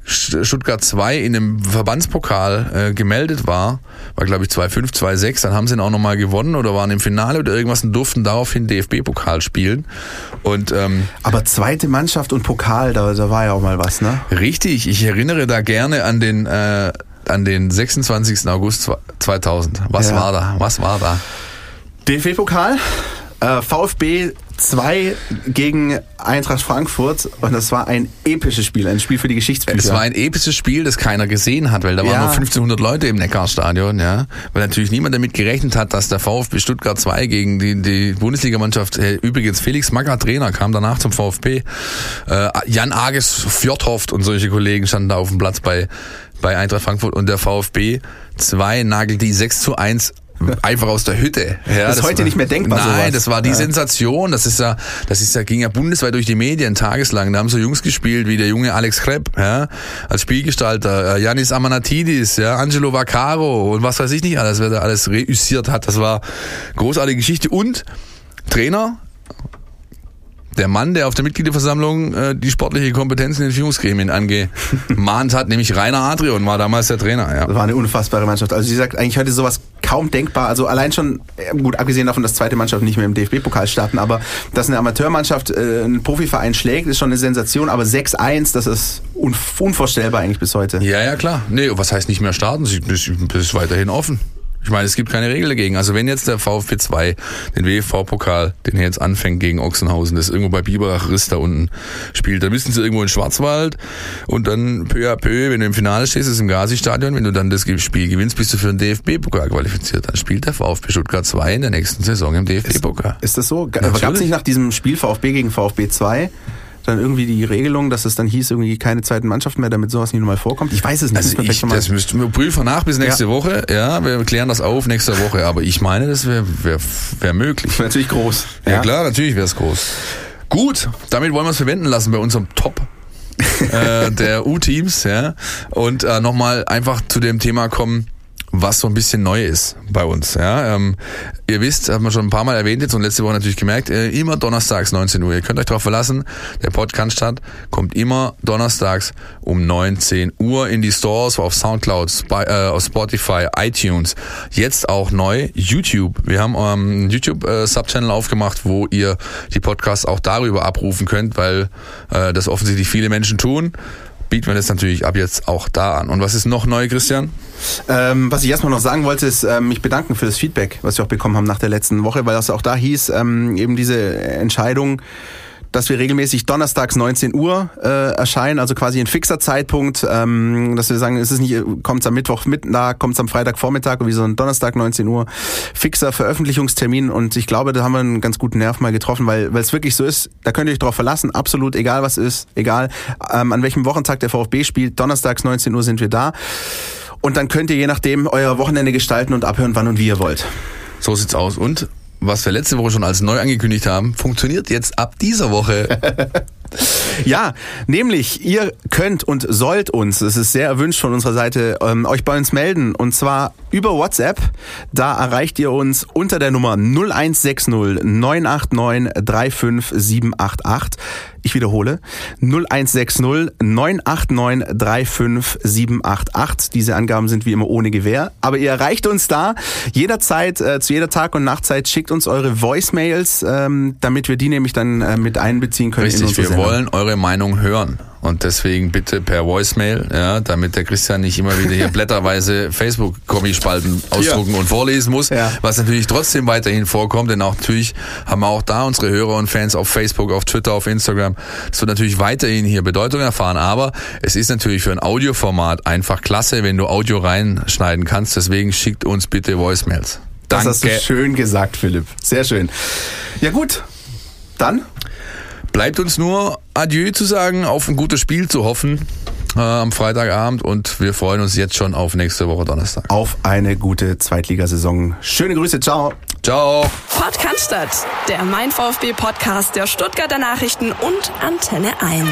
Stuttgart 2 in einem Verbandspokal äh, gemeldet war, war glaube ich 2-5, 2-6, dann haben sie ihn auch nochmal gewonnen oder waren im Finale oder irgendwas und durften daraufhin DFB-Pokal spielen. Und, ähm, Aber zweite Mannschaft und Pokal, da, da war ja auch mal was, ne? Richtig, ich erinnere da gerne an den, äh, an den 26. August 2000. Was ja. war da? Was war da? DFB-Pokal, äh, VfB 2 gegen Eintracht Frankfurt und das war ein episches Spiel, ein Spiel für die Geschichtsbücher. Es war ein episches Spiel, das keiner gesehen hat, weil da waren Ja. nur 1500 Leute im Neckarstadion, ja. Weil natürlich niemand damit gerechnet hat, dass der VfB Stuttgart 2 gegen die, die Bundesligamannschaft, äh, übrigens Felix Magger Trainer, kam danach zum VfB. Äh, Jan Ages Fjordhoft und solche Kollegen standen da auf dem Platz bei, bei Eintracht Frankfurt und der VfB 2 nagelt die 6 zu 1 einfach aus der Hütte. Ja, Das ist heute war- nicht mehr denkbar, Nein, sowas. das war die Ja. Sensation. Das ist ja, das ist ja, ging ja bundesweit durch die Medien tageslang. Da haben so Jungs gespielt wie der junge Alex Krepp, ja, als Spielgestalter, äh, Yanis Amanatidis, ja, Angelo Vaccaro und was weiß ich nicht alles, wer da alles reüssiert hat. Das war großartige Geschichte. Und Trainer, der Mann, der auf der Mitgliederversammlung äh, die sportliche Kompetenz in den Führungsgremien angemahnt hat, nämlich Rainer Adrian, war damals der Trainer. Ja. Das war eine unfassbare Mannschaft. Also wie gesagt, eigentlich heute sowas kaum denkbar. Also allein schon, äh, gut, abgesehen davon, dass zweite Mannschaften nicht mehr im DFB-Pokal starten, aber dass eine Amateurmannschaft äh, einen Profiverein schlägt, ist schon eine Sensation. Aber 6-1, das ist unv unvorstellbar eigentlich bis heute. Ja, ja, klar. Nee, was heißt nicht mehr starten? Sie- das ist weiterhin offen. Ich meine, es gibt keine Regel dagegen. Also wenn jetzt der VfB 2 den WFV-Pokal, den er jetzt anfängt gegen Ochsenhausen, das irgendwo bei Biberach Riss da unten spielt, dann müssten sie irgendwo in Schwarzwald und dann peu à peu, wenn du im Finale stehst, ist es im Gazi-Stadion, wenn du dann das Spiel gewinnst, bist du für den DFB-Pokal qualifiziert. Dann spielt der VfB Stuttgart 2 in der nächsten Saison im DFB-Pokal. Ist das so? Gab es nicht nach diesem Spiel VfB gegen VfB 2 dann irgendwie die Regelung, dass es dann hieß, irgendwie keine zweiten Mannschaften mehr, damit sowas nicht nochmal vorkommt? Ich weiß es nicht. Also wir ich, das müssten wir prüfen nach bis nächste Ja. Woche. Ja, wir klären das auf nächste Woche. Aber ich meine, das wäre wär, wär möglich. natürlich groß. Ja, klar, natürlich wäre es groß. Gut, damit wollen wir es verwenden lassen bei unserem Top äh, der U-Teams, ja. Und äh, nochmal einfach zu dem Thema kommen, was so ein bisschen neu ist bei uns. Ja, ähm, ihr wisst, haben wir schon ein paar Mal erwähnt jetzt und letzte Woche natürlich gemerkt, äh, immer donnerstags 19 Uhr. Ihr könnt euch darauf verlassen, der Podcast statt kommt immer donnerstags um 19 Uhr in die Stores auf Soundcloud, Spy, äh, auf Spotify, iTunes. Jetzt auch neu YouTube. Wir haben ähm, YouTube äh, Subchannel aufgemacht, wo ihr die Podcasts auch darüber abrufen könnt, weil äh, das offensichtlich viele Menschen tun. Bieten wir das natürlich ab jetzt auch da an. Und was ist noch neu, Christian? Ähm, was ich erstmal noch sagen wollte, ist ähm, mich bedanken für das Feedback, was wir auch bekommen haben nach der letzten Woche, weil das auch da hieß, ähm, eben diese Entscheidung, dass wir regelmäßig donnerstags 19 Uhr äh, erscheinen, also quasi ein fixer Zeitpunkt, ähm, dass wir sagen, es ist nicht, kommt am Mittwoch Mittag, kommt am Freitag Vormittag, wie so ein Donnerstag 19 Uhr, fixer Veröffentlichungstermin und ich glaube, da haben wir einen ganz guten Nerv mal getroffen, weil weil es wirklich so ist, da könnt ihr euch drauf verlassen, absolut egal was ist, egal ähm, an welchem Wochentag der VfB spielt, donnerstags 19 Uhr sind wir da. Und dann könnt ihr je nachdem euer Wochenende gestalten und abhören, wann und wie ihr wollt. So sieht's aus. Und was wir letzte Woche schon als neu angekündigt haben, funktioniert jetzt ab dieser Woche. Ja, nämlich ihr könnt und sollt uns, es ist sehr erwünscht von unserer Seite, ähm, euch bei uns melden und zwar über WhatsApp. Da erreicht ihr uns unter der Nummer 0160 989 35788. Ich wiederhole, 0160 989 35788. Diese Angaben sind wie immer ohne Gewähr. Aber ihr erreicht uns da jederzeit, äh, zu jeder Tag- und Nachtzeit. Schickt uns eure Voicemails, ähm, damit wir die nämlich dann äh, mit einbeziehen können in Richtig, unsere wir Sendung. Wollen eure Meinung hören. Und deswegen bitte per Voicemail, ja, damit der Christian nicht immer wieder hier blätterweise Facebook-Kommi-Spalten ausdrucken und vorlesen muss, Ja. was natürlich trotzdem weiterhin vorkommt, denn auch natürlich haben wir auch da unsere Hörer und Fans auf Facebook, auf Twitter, auf Instagram. Das wird natürlich weiterhin hier Bedeutung erfahren, aber es ist natürlich für ein Audioformat einfach klasse, wenn du Audio reinschneiden kannst. Deswegen schickt uns bitte Voicemails. Das Danke. hast du schön gesagt, Philipp. Sehr schön. Ja gut, dann Bleibt uns nur Adieu zu sagen, auf ein gutes Spiel zu hoffen äh, am Freitagabend und wir freuen uns jetzt schon auf nächste Woche Donnerstag. auf eine gute Zweitligasaison. Schöne Grüße, ciao. Ciao! Podcast der Mein VfB Podcast der Stuttgarter Nachrichten und Antenne 1.